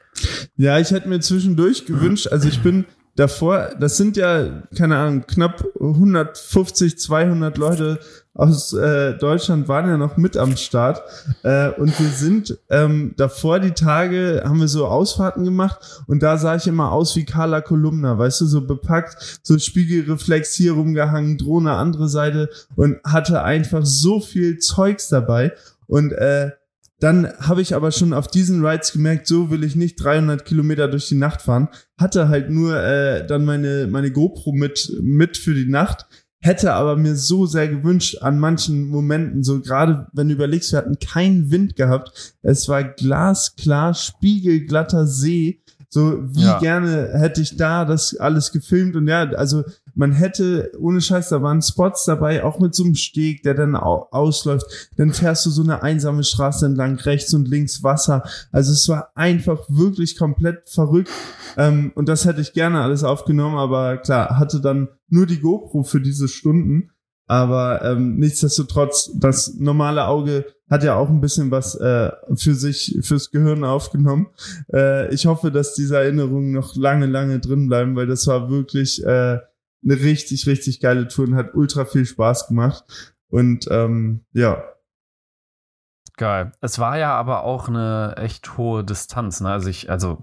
Ja, ich hätte mir zwischendurch gewünscht, also ich bin davor, das sind ja, keine Ahnung, knapp 150, 200 Leute aus äh, Deutschland waren ja noch mit am Start. Äh, und wir sind ähm, davor die Tage, haben wir so Ausfahrten gemacht und da sah ich immer aus wie Carla Kolumna, weißt du, so bepackt, so Spiegelreflex hier rumgehangen, Drohne andere Seite und hatte einfach so viel Zeugs dabei. Und äh, dann habe ich aber schon auf diesen Rides gemerkt, so will ich nicht 300 Kilometer durch die Nacht fahren. Hatte halt nur äh, dann meine, meine GoPro mit, mit für die Nacht. Hätte aber mir so sehr gewünscht an manchen Momenten, so gerade wenn du überlegst, wir hatten keinen Wind gehabt. Es war glasklar, spiegelglatter See. So wie Ja. gerne hätte ich da das alles gefilmt und ja, also man hätte, ohne Scheiß, da waren Spots dabei, auch mit so einem Steg, der dann au ausläuft. Dann fährst du so eine einsame Straße entlang, rechts und links Wasser. Also es war einfach wirklich komplett verrückt. Ähm, und das hätte ich gerne alles aufgenommen, aber klar, hatte dann nur die GoPro für diese Stunden. Aber ähm, nichtsdestotrotz, das normale Auge hat ja auch ein bisschen was äh, für sich, fürs Gehirn aufgenommen. Äh, ich hoffe, dass diese Erinnerungen noch lange, lange drin bleiben, weil das war wirklich äh, eine richtig, richtig geile Tour und hat ultra viel Spaß gemacht. Und ähm, ja. Geil. Es war ja aber auch eine echt hohe Distanz. Ne? Also ich, also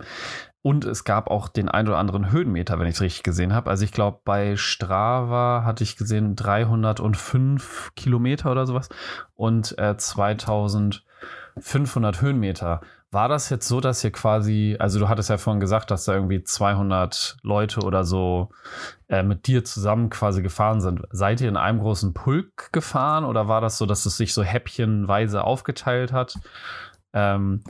und es gab auch den ein oder anderen Höhenmeter, wenn ich es richtig gesehen habe. Also ich glaube, bei Strava hatte ich gesehen 305 Kilometer oder sowas und äh, 2500 Höhenmeter. War das jetzt so, dass ihr quasi, also du hattest ja vorhin gesagt, dass da irgendwie 200 Leute oder so äh, mit dir zusammen quasi gefahren sind. Seid ihr in einem großen Pulk gefahren oder war das so, dass es sich so häppchenweise aufgeteilt hat? Ähm,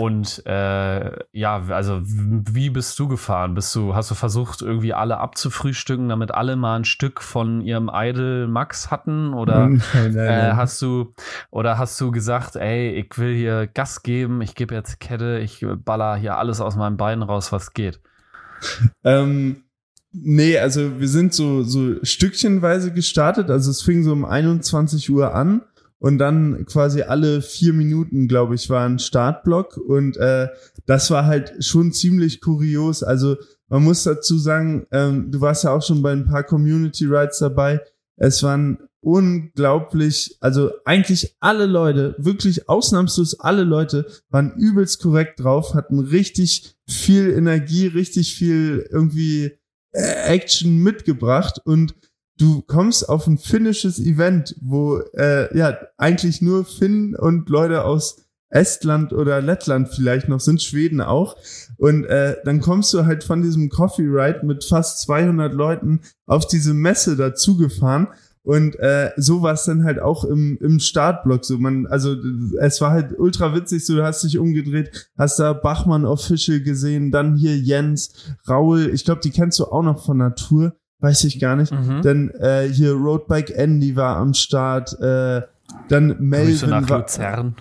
und äh, ja, also wie bist du gefahren? Bist du, hast du versucht, irgendwie alle abzufrühstücken, damit alle mal ein Stück von ihrem Idol Max hatten? Oder nein, nein, nein. Äh, hast du oder hast du gesagt, ey, ich will hier Gas geben, ich gebe jetzt Kette, ich baller hier alles aus meinem Bein raus, was geht? Ähm, nee, also wir sind so, so stückchenweise gestartet. Also es fing so um 21 Uhr an und dann quasi alle vier Minuten, glaube ich, war ein Startblock und äh, das war halt schon ziemlich kurios. Also man muss dazu sagen, ähm, du warst ja auch schon bei ein paar Community Rides dabei. Es waren unglaublich, also eigentlich alle Leute, wirklich ausnahmslos alle Leute waren übelst korrekt drauf, hatten richtig viel Energie, richtig viel irgendwie äh, Action mitgebracht und du kommst auf ein finnisches Event, wo äh, ja eigentlich nur Finnen und Leute aus Estland oder Lettland vielleicht noch sind, Schweden auch. Und äh, dann kommst du halt von diesem Coffee Ride mit fast 200 Leuten auf diese Messe dazugefahren. Und äh, so war es dann halt auch im, im Startblock so. Man, also es war halt ultra witzig, so du hast dich umgedreht, hast da Bachmann Official gesehen, dann hier Jens, Raul, ich glaube, die kennst du auch noch von Natur weiß ich gar nicht. Mhm. Dann äh, hier Roadbike Andy war am Start, äh, dann Melvin war, Luzern.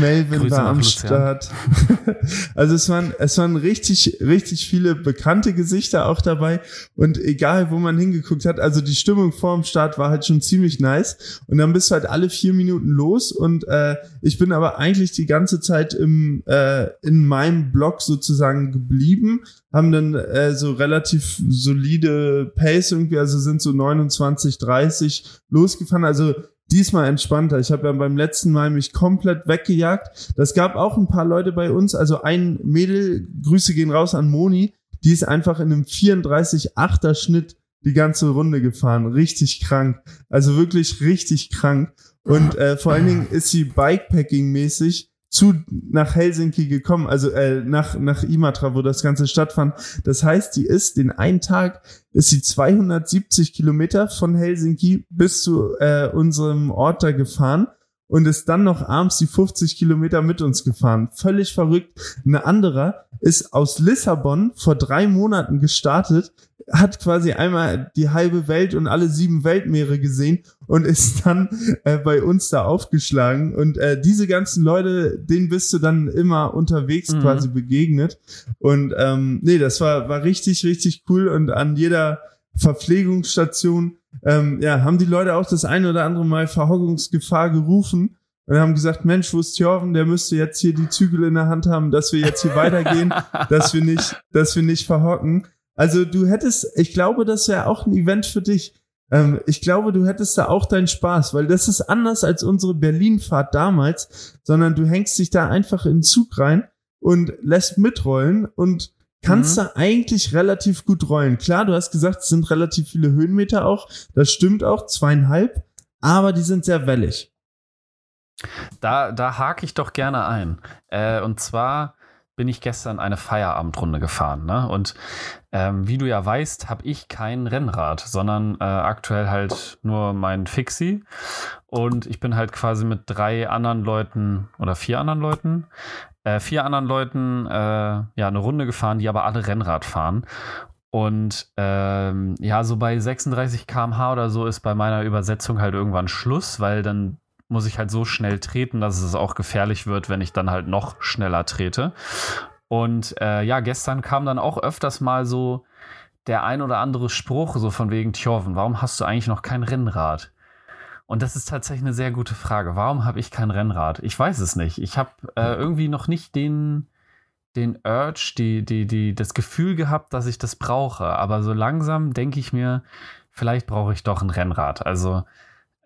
Melvin Grüße war am Start. also es waren, es waren richtig, richtig viele bekannte Gesichter auch dabei. Und egal, wo man hingeguckt hat, also die Stimmung vor dem Start war halt schon ziemlich nice. Und dann bist du halt alle vier Minuten los. Und äh, ich bin aber eigentlich die ganze Zeit im, äh, in meinem Blog sozusagen geblieben. Haben dann äh, so relativ solide Pace irgendwie, also sind so 29, 30 losgefahren. Also diesmal entspannter. Ich habe ja beim letzten Mal mich komplett weggejagt. Das gab auch ein paar Leute bei uns. Also ein Mädel, Grüße gehen raus an Moni, die ist einfach in einem 34-8er Schnitt die ganze Runde gefahren. Richtig krank. Also wirklich richtig krank. Und äh, vor allen Dingen ist sie Bikepacking-mäßig zu nach Helsinki gekommen, also äh, nach nach Imatra, wo das Ganze stattfand. Das heißt, die ist den einen Tag ist sie 270 Kilometer von Helsinki bis zu äh, unserem Ort da gefahren und ist dann noch abends die 50 Kilometer mit uns gefahren. Völlig verrückt. Eine andere ist aus Lissabon vor drei Monaten gestartet, hat quasi einmal die halbe Welt und alle sieben Weltmeere gesehen und ist dann äh, bei uns da aufgeschlagen. Und äh, diese ganzen Leute, denen bist du dann immer unterwegs mhm. quasi begegnet. Und ähm, nee, das war, war richtig, richtig cool. Und an jeder Verpflegungsstation ähm, ja, haben die Leute auch das eine oder andere Mal Verhockungsgefahr gerufen und haben gesagt, Mensch, wo ist Thjorven? Der müsste jetzt hier die Zügel in der Hand haben, dass wir jetzt hier weitergehen, dass wir nicht, dass wir nicht verhocken. Also du hättest, ich glaube, das wäre auch ein Event für dich. Ähm, ich glaube, du hättest da auch deinen Spaß, weil das ist anders als unsere Berlin-Fahrt damals, sondern du hängst dich da einfach in den Zug rein und lässt mitrollen und kannst mhm. da eigentlich relativ gut rollen. Klar, du hast gesagt, es sind relativ viele Höhenmeter auch. Das stimmt auch, zweieinhalb, aber die sind sehr wellig. Da, da hake ich doch gerne ein. Äh, und zwar bin ich gestern eine Feierabendrunde gefahren. Ne? Und ähm, wie du ja weißt, habe ich kein Rennrad, sondern äh, aktuell halt nur mein Fixie. Und ich bin halt quasi mit drei anderen Leuten oder vier anderen Leuten äh, vier anderen Leuten äh, ja eine Runde gefahren, die aber alle Rennrad fahren. Und ähm, ja, so bei 36 km/h oder so ist bei meiner Übersetzung halt irgendwann Schluss, weil dann muss ich halt so schnell treten, dass es auch gefährlich wird, wenn ich dann halt noch schneller trete. Und äh, ja, gestern kam dann auch öfters mal so der ein oder andere Spruch, so von wegen Tjorven, warum hast du eigentlich noch kein Rennrad? Und das ist tatsächlich eine sehr gute Frage. Warum habe ich kein Rennrad? Ich weiß es nicht. Ich habe äh, irgendwie noch nicht den, den Urge, die, die, die, das Gefühl gehabt, dass ich das brauche. Aber so langsam denke ich mir, vielleicht brauche ich doch ein Rennrad. Also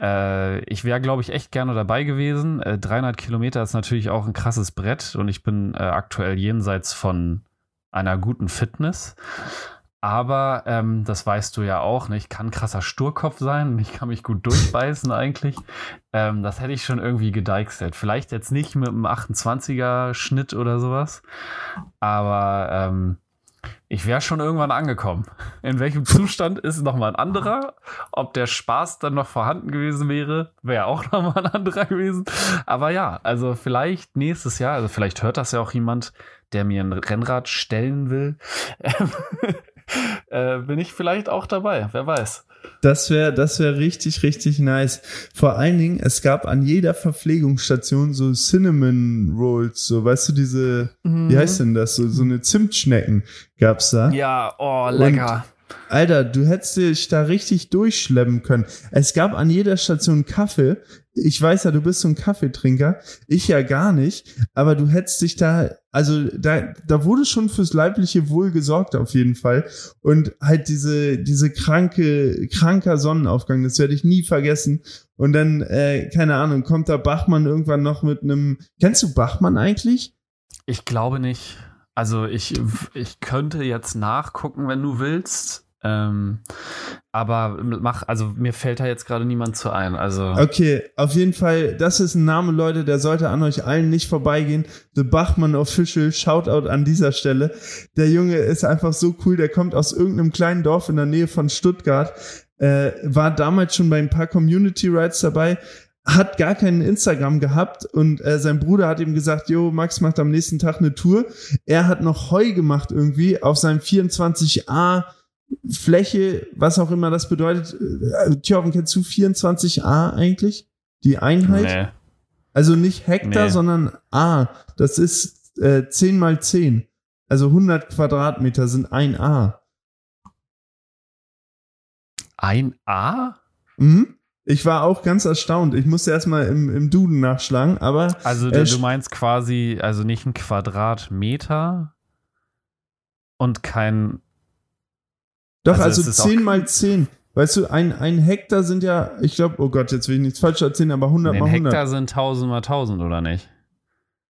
äh, ich wäre, glaube ich, echt gerne dabei gewesen. Äh, 300 Kilometer ist natürlich auch ein krasses Brett und ich bin äh, aktuell jenseits von einer guten Fitness. Aber ähm, das weißt du ja auch, ne? ich kann krasser Sturkopf sein und ich kann mich gut durchbeißen eigentlich. Ähm, das hätte ich schon irgendwie gedeichselt. Vielleicht jetzt nicht mit einem 28er Schnitt oder sowas, aber ähm, ich wäre schon irgendwann angekommen. In welchem Zustand ist nochmal ein anderer? Ob der Spaß dann noch vorhanden gewesen wäre, wäre auch nochmal ein anderer gewesen. Aber ja, also vielleicht nächstes Jahr, also vielleicht hört das ja auch jemand, der mir ein Rennrad stellen will. äh, bin ich vielleicht auch dabei, wer weiß. Das wäre das wäre richtig, richtig nice. Vor allen Dingen, es gab an jeder Verpflegungsstation so Cinnamon Rolls, so weißt du, diese, mhm. wie heißt denn das? So, so eine Zimtschnecken gab's da. Ja, oh, lecker. Und Alter, du hättest dich da richtig durchschleppen können. Es gab an jeder Station Kaffee. Ich weiß ja, du bist so ein Kaffeetrinker. Ich ja gar nicht. Aber du hättest dich da, also da, da wurde schon fürs leibliche Wohl gesorgt auf jeden Fall. Und halt diese, diese kranke, kranker Sonnenaufgang, das werde ich nie vergessen. Und dann, äh, keine Ahnung, kommt da Bachmann irgendwann noch mit einem, kennst du Bachmann eigentlich? Ich glaube nicht. Also ich, ich könnte jetzt nachgucken, wenn du willst. Ähm, aber mach, also mir fällt da jetzt gerade niemand zu ein. Also okay, auf jeden Fall, das ist ein Name, Leute, der sollte an euch allen nicht vorbeigehen. The Bachmann Official, Shoutout an dieser Stelle. Der Junge ist einfach so cool, der kommt aus irgendeinem kleinen Dorf in der Nähe von Stuttgart, äh, war damals schon bei ein paar Community Rides dabei, hat gar keinen Instagram gehabt und äh, sein Bruder hat ihm gesagt, jo, Max macht am nächsten Tag eine Tour. Er hat noch Heu gemacht irgendwie auf seinem 24a Fläche, was auch immer das bedeutet. Äh, Thjörven, kennst du 24a eigentlich? Die Einheit? Nee. Also nicht Hektar, nee. sondern A. Das ist äh, 10 mal 10. Also 100 Quadratmeter sind ein A. Ein A? Mhm. Ich war auch ganz erstaunt. Ich musste erstmal im, im Duden nachschlagen, aber. Also, du, du meinst quasi, also nicht ein Quadratmeter und kein. Doch, also, also 10 mal 10. Weißt du, ein, ein Hektar sind ja, ich glaube, oh Gott, jetzt will ich nichts falsch erzählen, aber 100 nee, mal 100. Hektar sind 1000 mal 1000, oder nicht?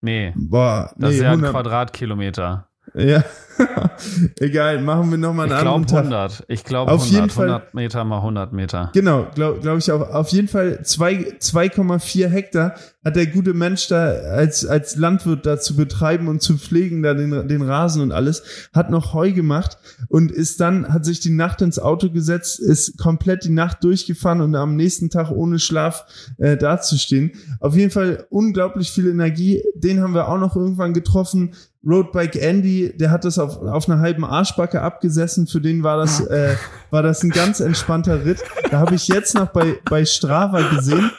Nee. Boah, das nee, ist ja 100. ein Quadratkilometer. Ja, egal, machen wir nochmal einen ich anderen glaub 100. Ich glaube 100. Jeden 100 Fall, Meter mal 100 Meter. Genau, glaube glaub ich auch. Auf jeden Fall 2,4 Hektar hat der gute Mensch da als, als Landwirt da zu betreiben und zu pflegen, da den, den Rasen und alles, hat noch Heu gemacht und ist dann, hat sich die Nacht ins Auto gesetzt, ist komplett die Nacht durchgefahren und am nächsten Tag ohne Schlaf äh, dazustehen. Auf jeden Fall unglaublich viel Energie. Den haben wir auch noch irgendwann getroffen Roadbike Andy, der hat das auf, auf einer halben Arschbacke abgesessen. Für den war das, äh, war das ein ganz entspannter Ritt. Da habe ich jetzt noch bei, bei Strava gesehen.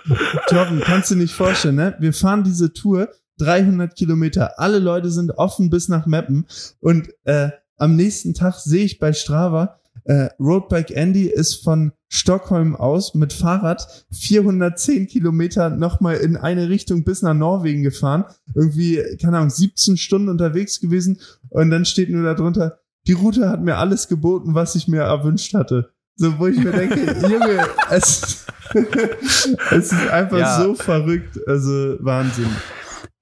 Torben, kannst du nicht vorstellen, ne? Wir fahren diese Tour 300 Kilometer. Alle Leute sind offen bis nach Meppen. Und äh, am nächsten Tag sehe ich bei Strava, äh, Roadbike Andy ist von Stockholm aus mit Fahrrad 410 Kilometer nochmal in eine Richtung bis nach Norwegen gefahren. Irgendwie, keine Ahnung, 17 Stunden unterwegs gewesen. Und dann steht nur darunter, die Route hat mir alles geboten, was ich mir erwünscht hatte. So, wo ich mir denke, Junge, es, es ist einfach ja. so verrückt. Also Wahnsinn.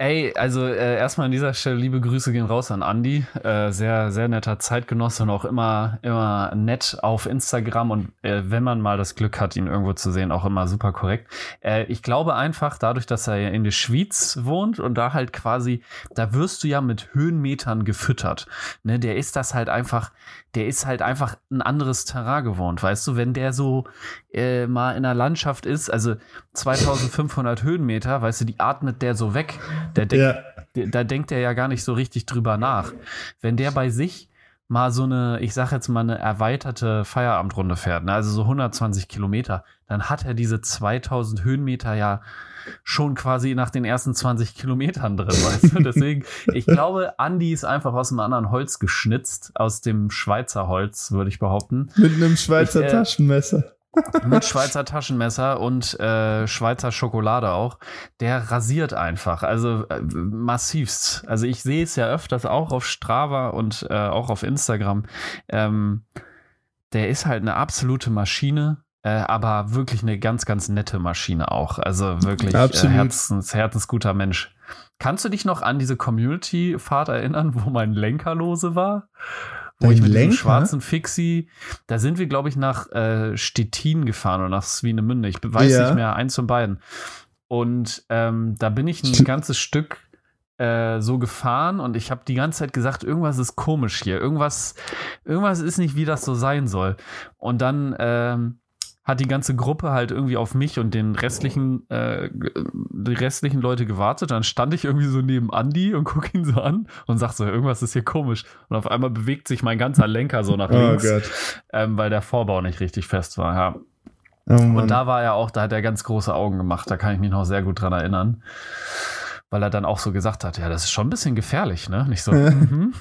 Ey, also äh, erstmal an dieser Stelle liebe Grüße gehen raus an Andy. Äh, sehr, sehr netter Zeitgenosse und auch immer, immer nett auf Instagram und äh, wenn man mal das Glück hat, ihn irgendwo zu sehen, auch immer super korrekt. Äh, ich glaube einfach, dadurch, dass er in der Schweiz wohnt und da halt quasi, da wirst du ja mit Höhenmetern gefüttert. Ne, der ist das halt einfach, der ist halt einfach ein anderes Terrain gewohnt, weißt du, wenn der so äh, mal in der Landschaft ist, also 2500 Höhenmeter, weißt du, die atmet der so weg, der denk, ja. der, da denkt er ja gar nicht so richtig drüber nach. Wenn der bei sich mal so eine, ich sag jetzt mal eine erweiterte Feierabendrunde fährt, ne, also so 120 Kilometer, dann hat er diese 2000 Höhenmeter ja schon quasi nach den ersten 20 Kilometern drin, weißt du? Deswegen, ich glaube, Andi ist einfach aus einem anderen Holz geschnitzt, aus dem Schweizer Holz, würde ich behaupten. Mit einem Schweizer ich, äh, Taschenmesser. mit Schweizer Taschenmesser und äh, Schweizer Schokolade auch, der rasiert einfach. Also äh, massivst. Also ich sehe es ja öfters auch auf Strava und äh, auch auf Instagram. Ähm, der ist halt eine absolute Maschine. Äh, aber wirklich eine ganz, ganz nette Maschine auch. Also wirklich äh, herzens, herzensguter Mensch. Kannst du dich noch an diese Community-Fahrt erinnern, wo mein Lenker lose war? Wo Dein ich mit dem schwarzen Fixie, da sind wir, glaube ich, nach äh, Stettin gefahren oder nach Swinemünde. Ich weiß Ja. nicht mehr, eins von beiden. Und ähm, da bin ich ein ganzes Stück äh, so gefahren und ich habe die ganze Zeit gesagt, irgendwas ist komisch hier. Irgendwas, irgendwas ist nicht, wie das so sein soll. Und dann ähm, hat die ganze Gruppe halt irgendwie auf mich und den restlichen, äh, die restlichen Leute gewartet. Dann stand ich irgendwie so neben Andy und gucke ihn so an und sag so, irgendwas ist hier komisch. Und auf einmal bewegt sich mein ganzer Lenker so nach Oh links, Gott. ähm, weil der Vorbau nicht richtig fest war. Ja. Oh. Und da war er auch, da hat er ganz große Augen gemacht. Da kann ich mich noch sehr gut dran erinnern. Weil er dann auch so gesagt hat, ja, das ist schon ein bisschen gefährlich, ne? Nicht so, mhm.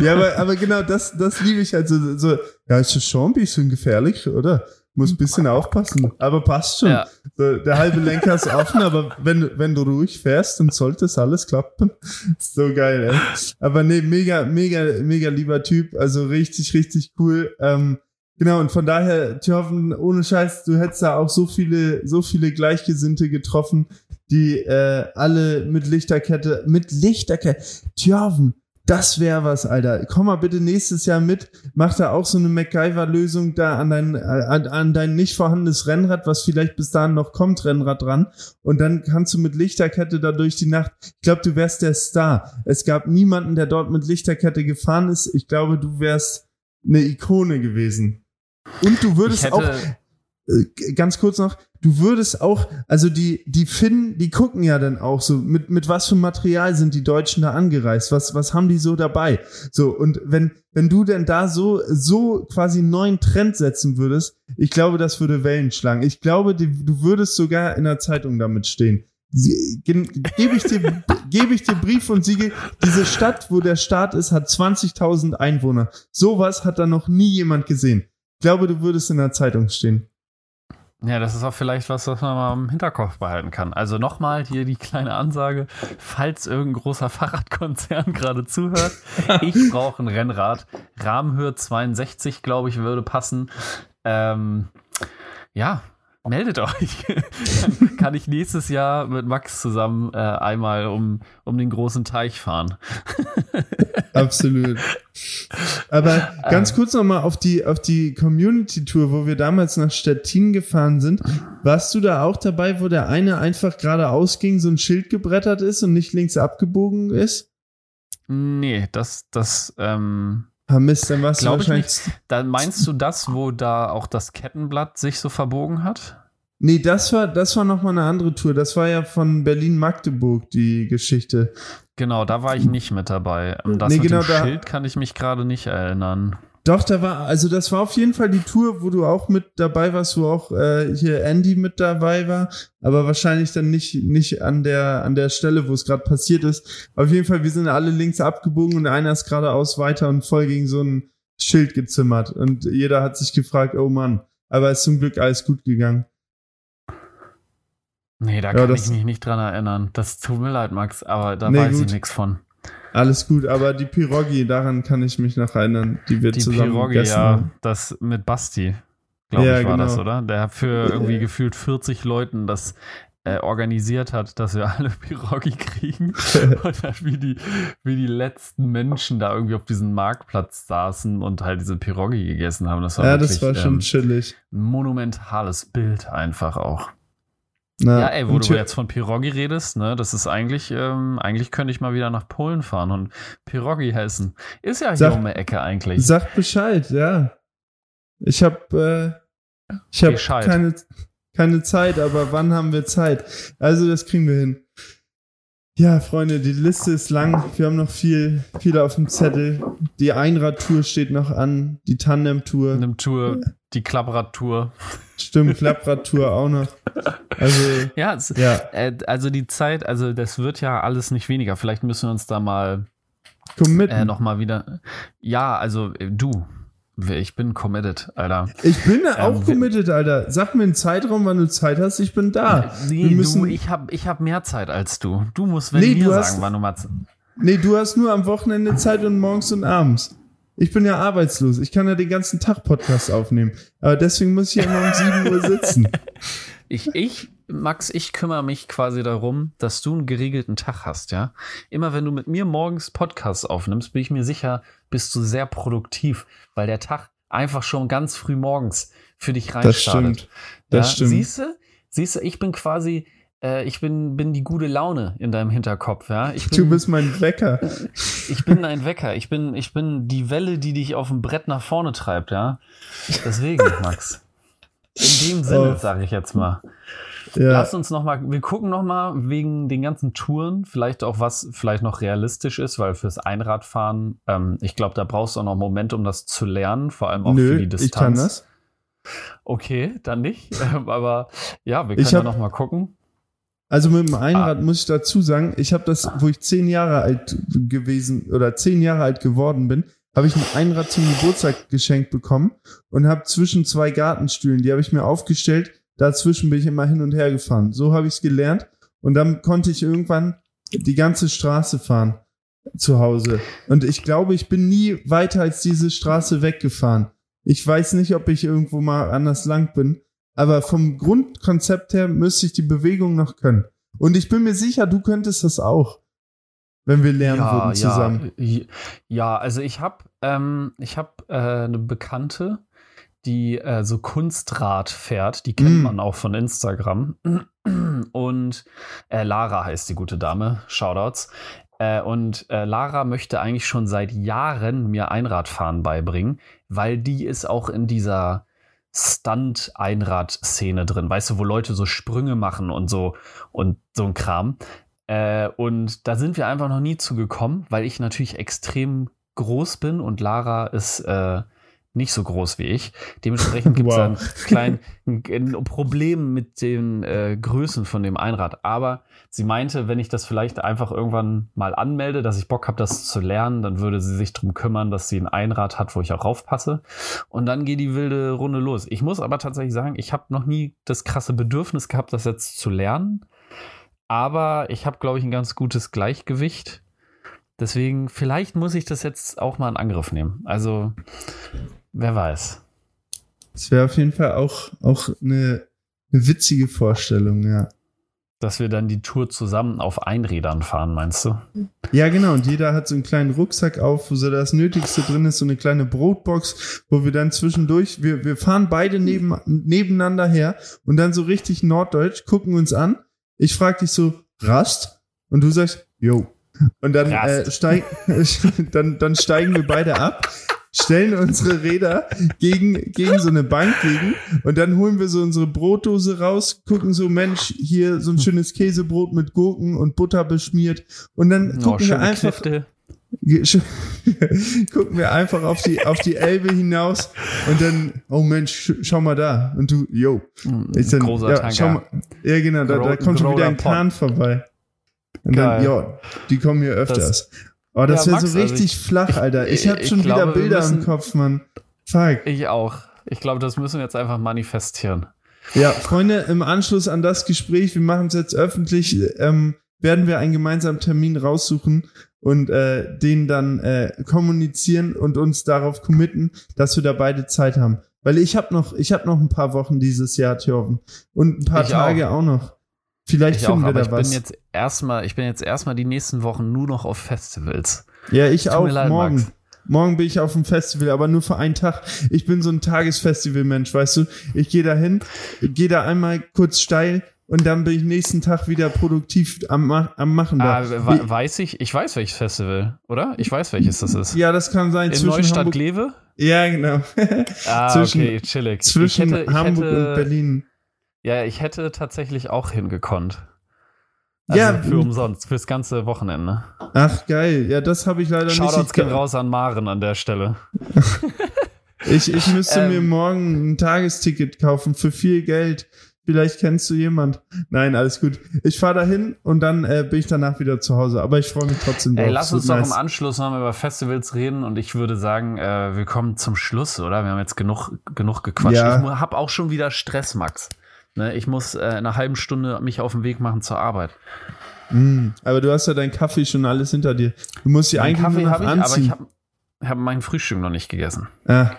ja, aber, aber genau das, das liebe ich halt so, so. Ja, ist das schon ein bisschen gefährlich, oder? Muss ein bisschen aufpassen. Aber passt schon. Ja. So, der halbe Lenker ist offen, aber wenn, wenn du ruhig fährst, dann sollte es alles klappen. So geil, ey. Aber nee, mega, mega, mega lieber Typ. Also richtig, richtig cool. Ähm, genau, und von daher, Thjörven, ohne Scheiß, du hättest da auch so viele, so viele Gleichgesinnte getroffen, die äh, alle mit Lichterkette, mit Lichterkette. Thjörven, das wäre was, Alter. Komm mal bitte nächstes Jahr mit. Mach da auch so eine MacGyver-Lösung da an dein, an, an dein nicht vorhandenes Rennrad, was vielleicht bis dahin noch kommt, Rennrad dran. Und dann kannst du mit Lichterkette da durch die Nacht. Ich glaube, du wärst der Star. Es gab niemanden, der dort mit Lichterkette gefahren ist. Ich glaube, du wärst eine Ikone gewesen. Und du würdest auch, ganz kurz noch, du würdest auch, also die, die Finnen, die gucken ja dann auch so, mit, mit was für Material sind die Deutschen da angereist? Was, was haben die so dabei? So, und wenn, wenn du denn da so, so quasi einen neuen Trend setzen würdest, ich glaube, das würde Wellen schlagen. Ich glaube, die, du würdest sogar in der Zeitung damit stehen. Gebe ich dir, gebe ich dir Brief und Siegel. Diese Stadt, wo der Staat ist, hat 20.000 Einwohner. Sowas hat da noch nie jemand gesehen. Ich glaube, du würdest in der Zeitung stehen. Ja, das ist auch vielleicht was, was man mal im Hinterkopf behalten kann. Also nochmal hier die kleine Ansage, falls irgendein großer Fahrradkonzern gerade zuhört, ich brauche ein Rennrad. Rahmenhöhe 62, glaube ich, würde passen. Ähm, ja, meldet euch. Dann kann ich nächstes Jahr mit Max zusammen äh, einmal um, um den großen Teich fahren. Absolut. Aber ganz kurz nochmal auf die, auf die Community-Tour, wo wir damals nach Stettin gefahren sind. Warst du da auch dabei, wo der eine einfach geradeaus ging, so ein Schild gebrettert ist und nicht links abgebogen ist? Nee, das, das, ähm, Ah Mist, dann warst du Glaub ich wahrscheinlich. dann meinst du das, wo da auch das Kettenblatt sich so verbogen hat? Nee, das war, das war nochmal eine andere Tour. Das war ja von Berlin-Magdeburg, die Geschichte. Genau, da war ich nicht mit dabei. Das Nee, mit genau, Schild kann ich mich gerade nicht erinnern. Doch, da war, also das war auf jeden Fall die Tour, wo du auch mit dabei warst, wo auch äh, hier Andy mit dabei war, aber wahrscheinlich dann nicht, nicht an der, an der Stelle, wo es gerade passiert ist. Auf jeden Fall, wir sind alle links abgebogen und einer ist geradeaus weiter und voll gegen so ein Schild gezimmert. Und jeder hat sich gefragt, oh Mann. Aber ist zum Glück alles gut gegangen. Nee, da Ja, kann ich mich nicht dran erinnern. Das tut mir leid, Max, aber da Nee, weiß gut. ich nichts von. Alles gut, aber die Pirogi, daran kann ich mich noch erinnern, die wir Die zusammen Pirogi, gegessen ja, haben. das mit Basti, glaube Ja, ich, war genau. das, oder? Der für irgendwie Ja. gefühlt 40 Leuten das äh, organisiert hat, dass wir alle Pirogi kriegen. und dann wie die, wie die letzten Menschen da irgendwie auf diesem Marktplatz saßen und halt diese Pirogi gegessen haben. Das war Ja, wirklich das war schon ähm, chillig. ein monumentales Bild einfach auch. Na, Ja, ey, wo du jetzt von Pirogi redest, ne, das ist eigentlich, ähm, eigentlich könnte ich mal wieder nach Polen fahren und Pirogi essen. Ist ja hier Sag- um die Ecke eigentlich. Sag Bescheid, ja. Ich habe äh, ich hab Bescheid. keine, keine Zeit, aber wann haben wir Zeit? Also das kriegen wir hin. Ja, Freunde, die Liste ist lang. Wir haben noch viel, viel auf dem Zettel. Die Einradtour steht noch an, die Tandem-Tour. Eine Tour, die Klappradtour. Stimmt, Klappradtour auch noch. Also, Ja, es, ja. äh, also die Zeit, also das wird ja alles nicht weniger. Vielleicht müssen wir uns da mal Komm mit. äh, noch mal wieder. Ja, also äh, du. Ich bin committed, Alter. Ich bin auch Ähm, wir- committed, Alter. Sag mir einen Zeitraum, wann du Zeit hast. Ich bin da. Nee, Wir müssen- du, ich habe ich hab mehr Zeit als du. Du musst wenn Nee, mir du sagen, hast- wann du mal. Nee, du hast nur am Wochenende Zeit und morgens und abends. Ich bin ja arbeitslos. Ich kann ja den ganzen Tag Podcast aufnehmen. Aber deswegen muss ich ja immer um 7 Uhr sitzen. Ich, ich, Max, ich kümmere mich quasi darum, dass du einen geregelten Tag hast, ja. Immer wenn du mit mir morgens Podcasts aufnimmst, bin ich mir sicher, bist du sehr produktiv, weil der Tag einfach schon ganz früh morgens für dich Das reinstartet. stimmt. Das ja, stimmt. Siehst du? Siehst du, ich bin quasi, äh, ich bin, bin die gute Laune in deinem Hinterkopf, ja. Ich bin, Du bist mein Wecker. ich bin ein Wecker. Ich bin, ich bin die Welle, die dich auf dem Brett nach vorne treibt, ja. Deswegen, Max. In dem Sinne, Oh. sage ich jetzt mal. Ja. Lass uns noch mal, wir gucken noch mal wegen den ganzen Touren, vielleicht auch was vielleicht noch realistisch ist, weil fürs Einradfahren, ähm, ich glaube, da brauchst du auch noch einen Moment, um das zu lernen, vor allem auch für Nö, die Distanz. ich kann das. Okay, dann nicht. Ähm, Aber ja, wir können ja noch mal gucken. Also mit dem Ah. Einrad muss ich dazu sagen, ich habe das, wo ich zehn Jahre alt gewesen oder zehn Jahre alt geworden bin, habe ich ein Einrad zum Geburtstag geschenkt bekommen und habe zwischen zwei Gartenstühlen, die habe ich mir aufgestellt, dazwischen bin ich immer hin und her gefahren. So habe ich es gelernt und dann konnte ich irgendwann die ganze Straße fahren zu Hause. Und ich glaube, ich bin nie weiter als diese Straße weggefahren. Ich weiß nicht, ob ich irgendwo mal anders lang bin, aber vom Grundkonzept her müsste ich die Bewegung noch können. Und ich bin mir sicher, du könntest das auch, wenn wir lernen würden zusammen. Ja, ja also ich habe ähm, ich hab, äh, eine Bekannte, die äh, so Kunstrad fährt. Die kennt Mm. man auch von Instagram. Und äh, Lara heißt die gute Dame. Shoutouts. Äh, und äh, Lara möchte eigentlich schon seit Jahren mir Einradfahren beibringen, weil die ist auch in dieser Stunt-Einrad-Szene drin. Weißt du, wo Leute so Sprünge machen und so und so ein Kram. Äh, und da sind wir einfach noch nie zugekommen, weil ich natürlich extrem groß bin und Lara ist äh, nicht so groß wie ich. Dementsprechend gibt es Wow. ein klein ein, ein Problem mit den äh, Größen von dem Einrad. Aber sie meinte, wenn ich das vielleicht einfach irgendwann mal anmelde, dass ich Bock habe, das zu lernen, dann würde sie sich darum kümmern, dass sie ein Einrad hat, wo ich auch raufpasse. Und dann geht die wilde Runde los. Ich muss aber tatsächlich sagen, ich habe noch nie das krasse Bedürfnis gehabt, das jetzt zu lernen. Aber ich habe, glaube ich, ein ganz gutes Gleichgewicht. Deswegen, vielleicht muss ich das jetzt auch mal in Angriff nehmen. Also, wer weiß. Das wäre auf jeden Fall auch, auch eine, eine witzige Vorstellung, ja. Dass wir dann die Tour zusammen auf Einrädern fahren, meinst du? Ja, genau. Und jeder hat so einen kleinen Rucksack auf, wo so das Nötigste drin ist, so eine kleine Brotbox, wo wir dann zwischendurch, wir, wir fahren beide neben, nebeneinander her und dann so richtig norddeutsch, gucken uns an. Ich frag dich so, Rast? Und du sagst, yo. Und dann, äh, steig, dann, dann steigen wir beide ab, stellen unsere Räder gegen, gegen so eine Bank gegen und dann holen wir so unsere Brotdose raus, gucken so, Mensch, hier so ein schönes Käsebrot mit Gurken und Butter beschmiert und dann Oh, gucken wir schöne einfach, Knifte. gucken wir einfach auf die, auf die Elbe hinaus und dann, oh Mensch, sch- schau mal da. Und du, yo. Ich dann, Großer ja, Tanker. schau mal, ja, genau, da, da kommt schon wieder ein Kahn vorbei. Und Geil. dann, ja, die kommen hier öfters. Oh, das Ja, wäre so also richtig ich- flach, Alter. Ich ich- habe schon wieder glaube, wir Bilder im müssen- Kopf, Mann. Fuck. Ich auch. Ich glaube, das müssen wir jetzt einfach manifestieren. Ja, Freunde, im Anschluss an das Gespräch, wir machen es jetzt öffentlich, ähm, werden wir einen gemeinsamen Termin raussuchen und äh, den dann äh, kommunizieren und uns darauf committen, dass wir da beide Zeit haben. Weil ich habe noch, ich habe noch ein paar Wochen dieses Jahr, Thorben. Und ein paar Ich Tage auch. noch. Vielleicht Ich auch, finden wir aber da ich was. bin jetzt erstmal, ich bin jetzt erstmal die nächsten Wochen nur noch auf Festivals. ja, ich Tut auch. leid, morgen. Max. Morgen bin ich auf dem Festival, aber nur für einen Tag. Ich bin so ein Tagesfestival-Mensch, weißt du? Ich gehe da hin, gehe da einmal kurz steil und dann bin ich nächsten Tag wieder produktiv am, am Machen da. Ah, we weiß ich, ich weiß welches Festival, oder? Ich weiß welches das ist. Ja, das kann sein. In zwischen Neustadt Hamburg, Glewe? Ja, genau. Ah, Zwischen- okay, chillig. zwischen ich hätte, ich Hamburg hätte, und Berlin. Ja, ich hätte tatsächlich auch hingekonnt. Ja, Also für umsonst, fürs ganze Wochenende. Ach, geil. Ja, das habe ich leider Shoutouts nicht. gehen Ich, raus an Maren an der Stelle. ich, ich müsste Ähm. mir morgen ein Tagesticket kaufen für viel Geld. Vielleicht kennst du jemand. Nein, alles gut. Ich fahre dahin und dann äh, bin ich danach wieder zu Hause. Aber ich freue mich trotzdem Ey, drauf. lass Es uns doch nice. im Anschluss noch mal über Festivals reden und ich würde sagen, äh, wir kommen zum Schluss, oder? Wir haben jetzt genug, genug gequatscht. Ja. Ich mu- hab auch schon wieder Stress, Max. Ne, ich muss äh, in einer halben Stunde mich auf den Weg machen zur Arbeit. Mm, aber du hast ja deinen Kaffee schon alles hinter dir. Du musst sie eigentlich nur noch habe ich, aber anziehen. ich habe hab mein Frühstück noch nicht gegessen. Ah,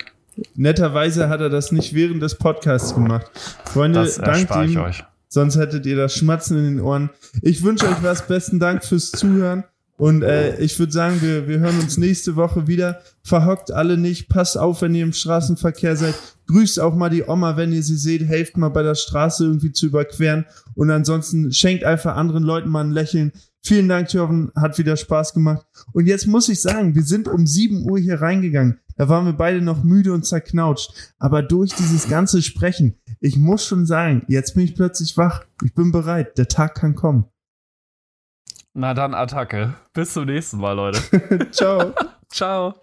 netterweise hat er das nicht während des Podcasts gemacht. Freunde, Das ihm. euch. Sonst hättet ihr das Schmatzen in den Ohren. Ich wünsche euch was. Besten Dank fürs Zuhören. Und äh, ich würde sagen, wir, wir hören uns nächste Woche wieder. Verhockt alle nicht. Passt auf, wenn ihr im Straßenverkehr seid. Grüßt auch mal die Oma, wenn ihr sie seht. Helft mal bei der Straße irgendwie zu überqueren. Und ansonsten schenkt einfach anderen Leuten mal ein Lächeln. Vielen Dank, Jörn. Hat wieder Spaß gemacht. Und jetzt muss ich sagen, wir sind um 7 Uhr hier reingegangen. Da waren wir beide noch müde und zerknautscht. Aber durch dieses ganze Sprechen, ich muss schon sagen, jetzt bin ich plötzlich wach. Ich bin bereit. Der Tag kann kommen. Na dann Attacke. Bis zum nächsten Mal, Leute. Ciao. Ciao.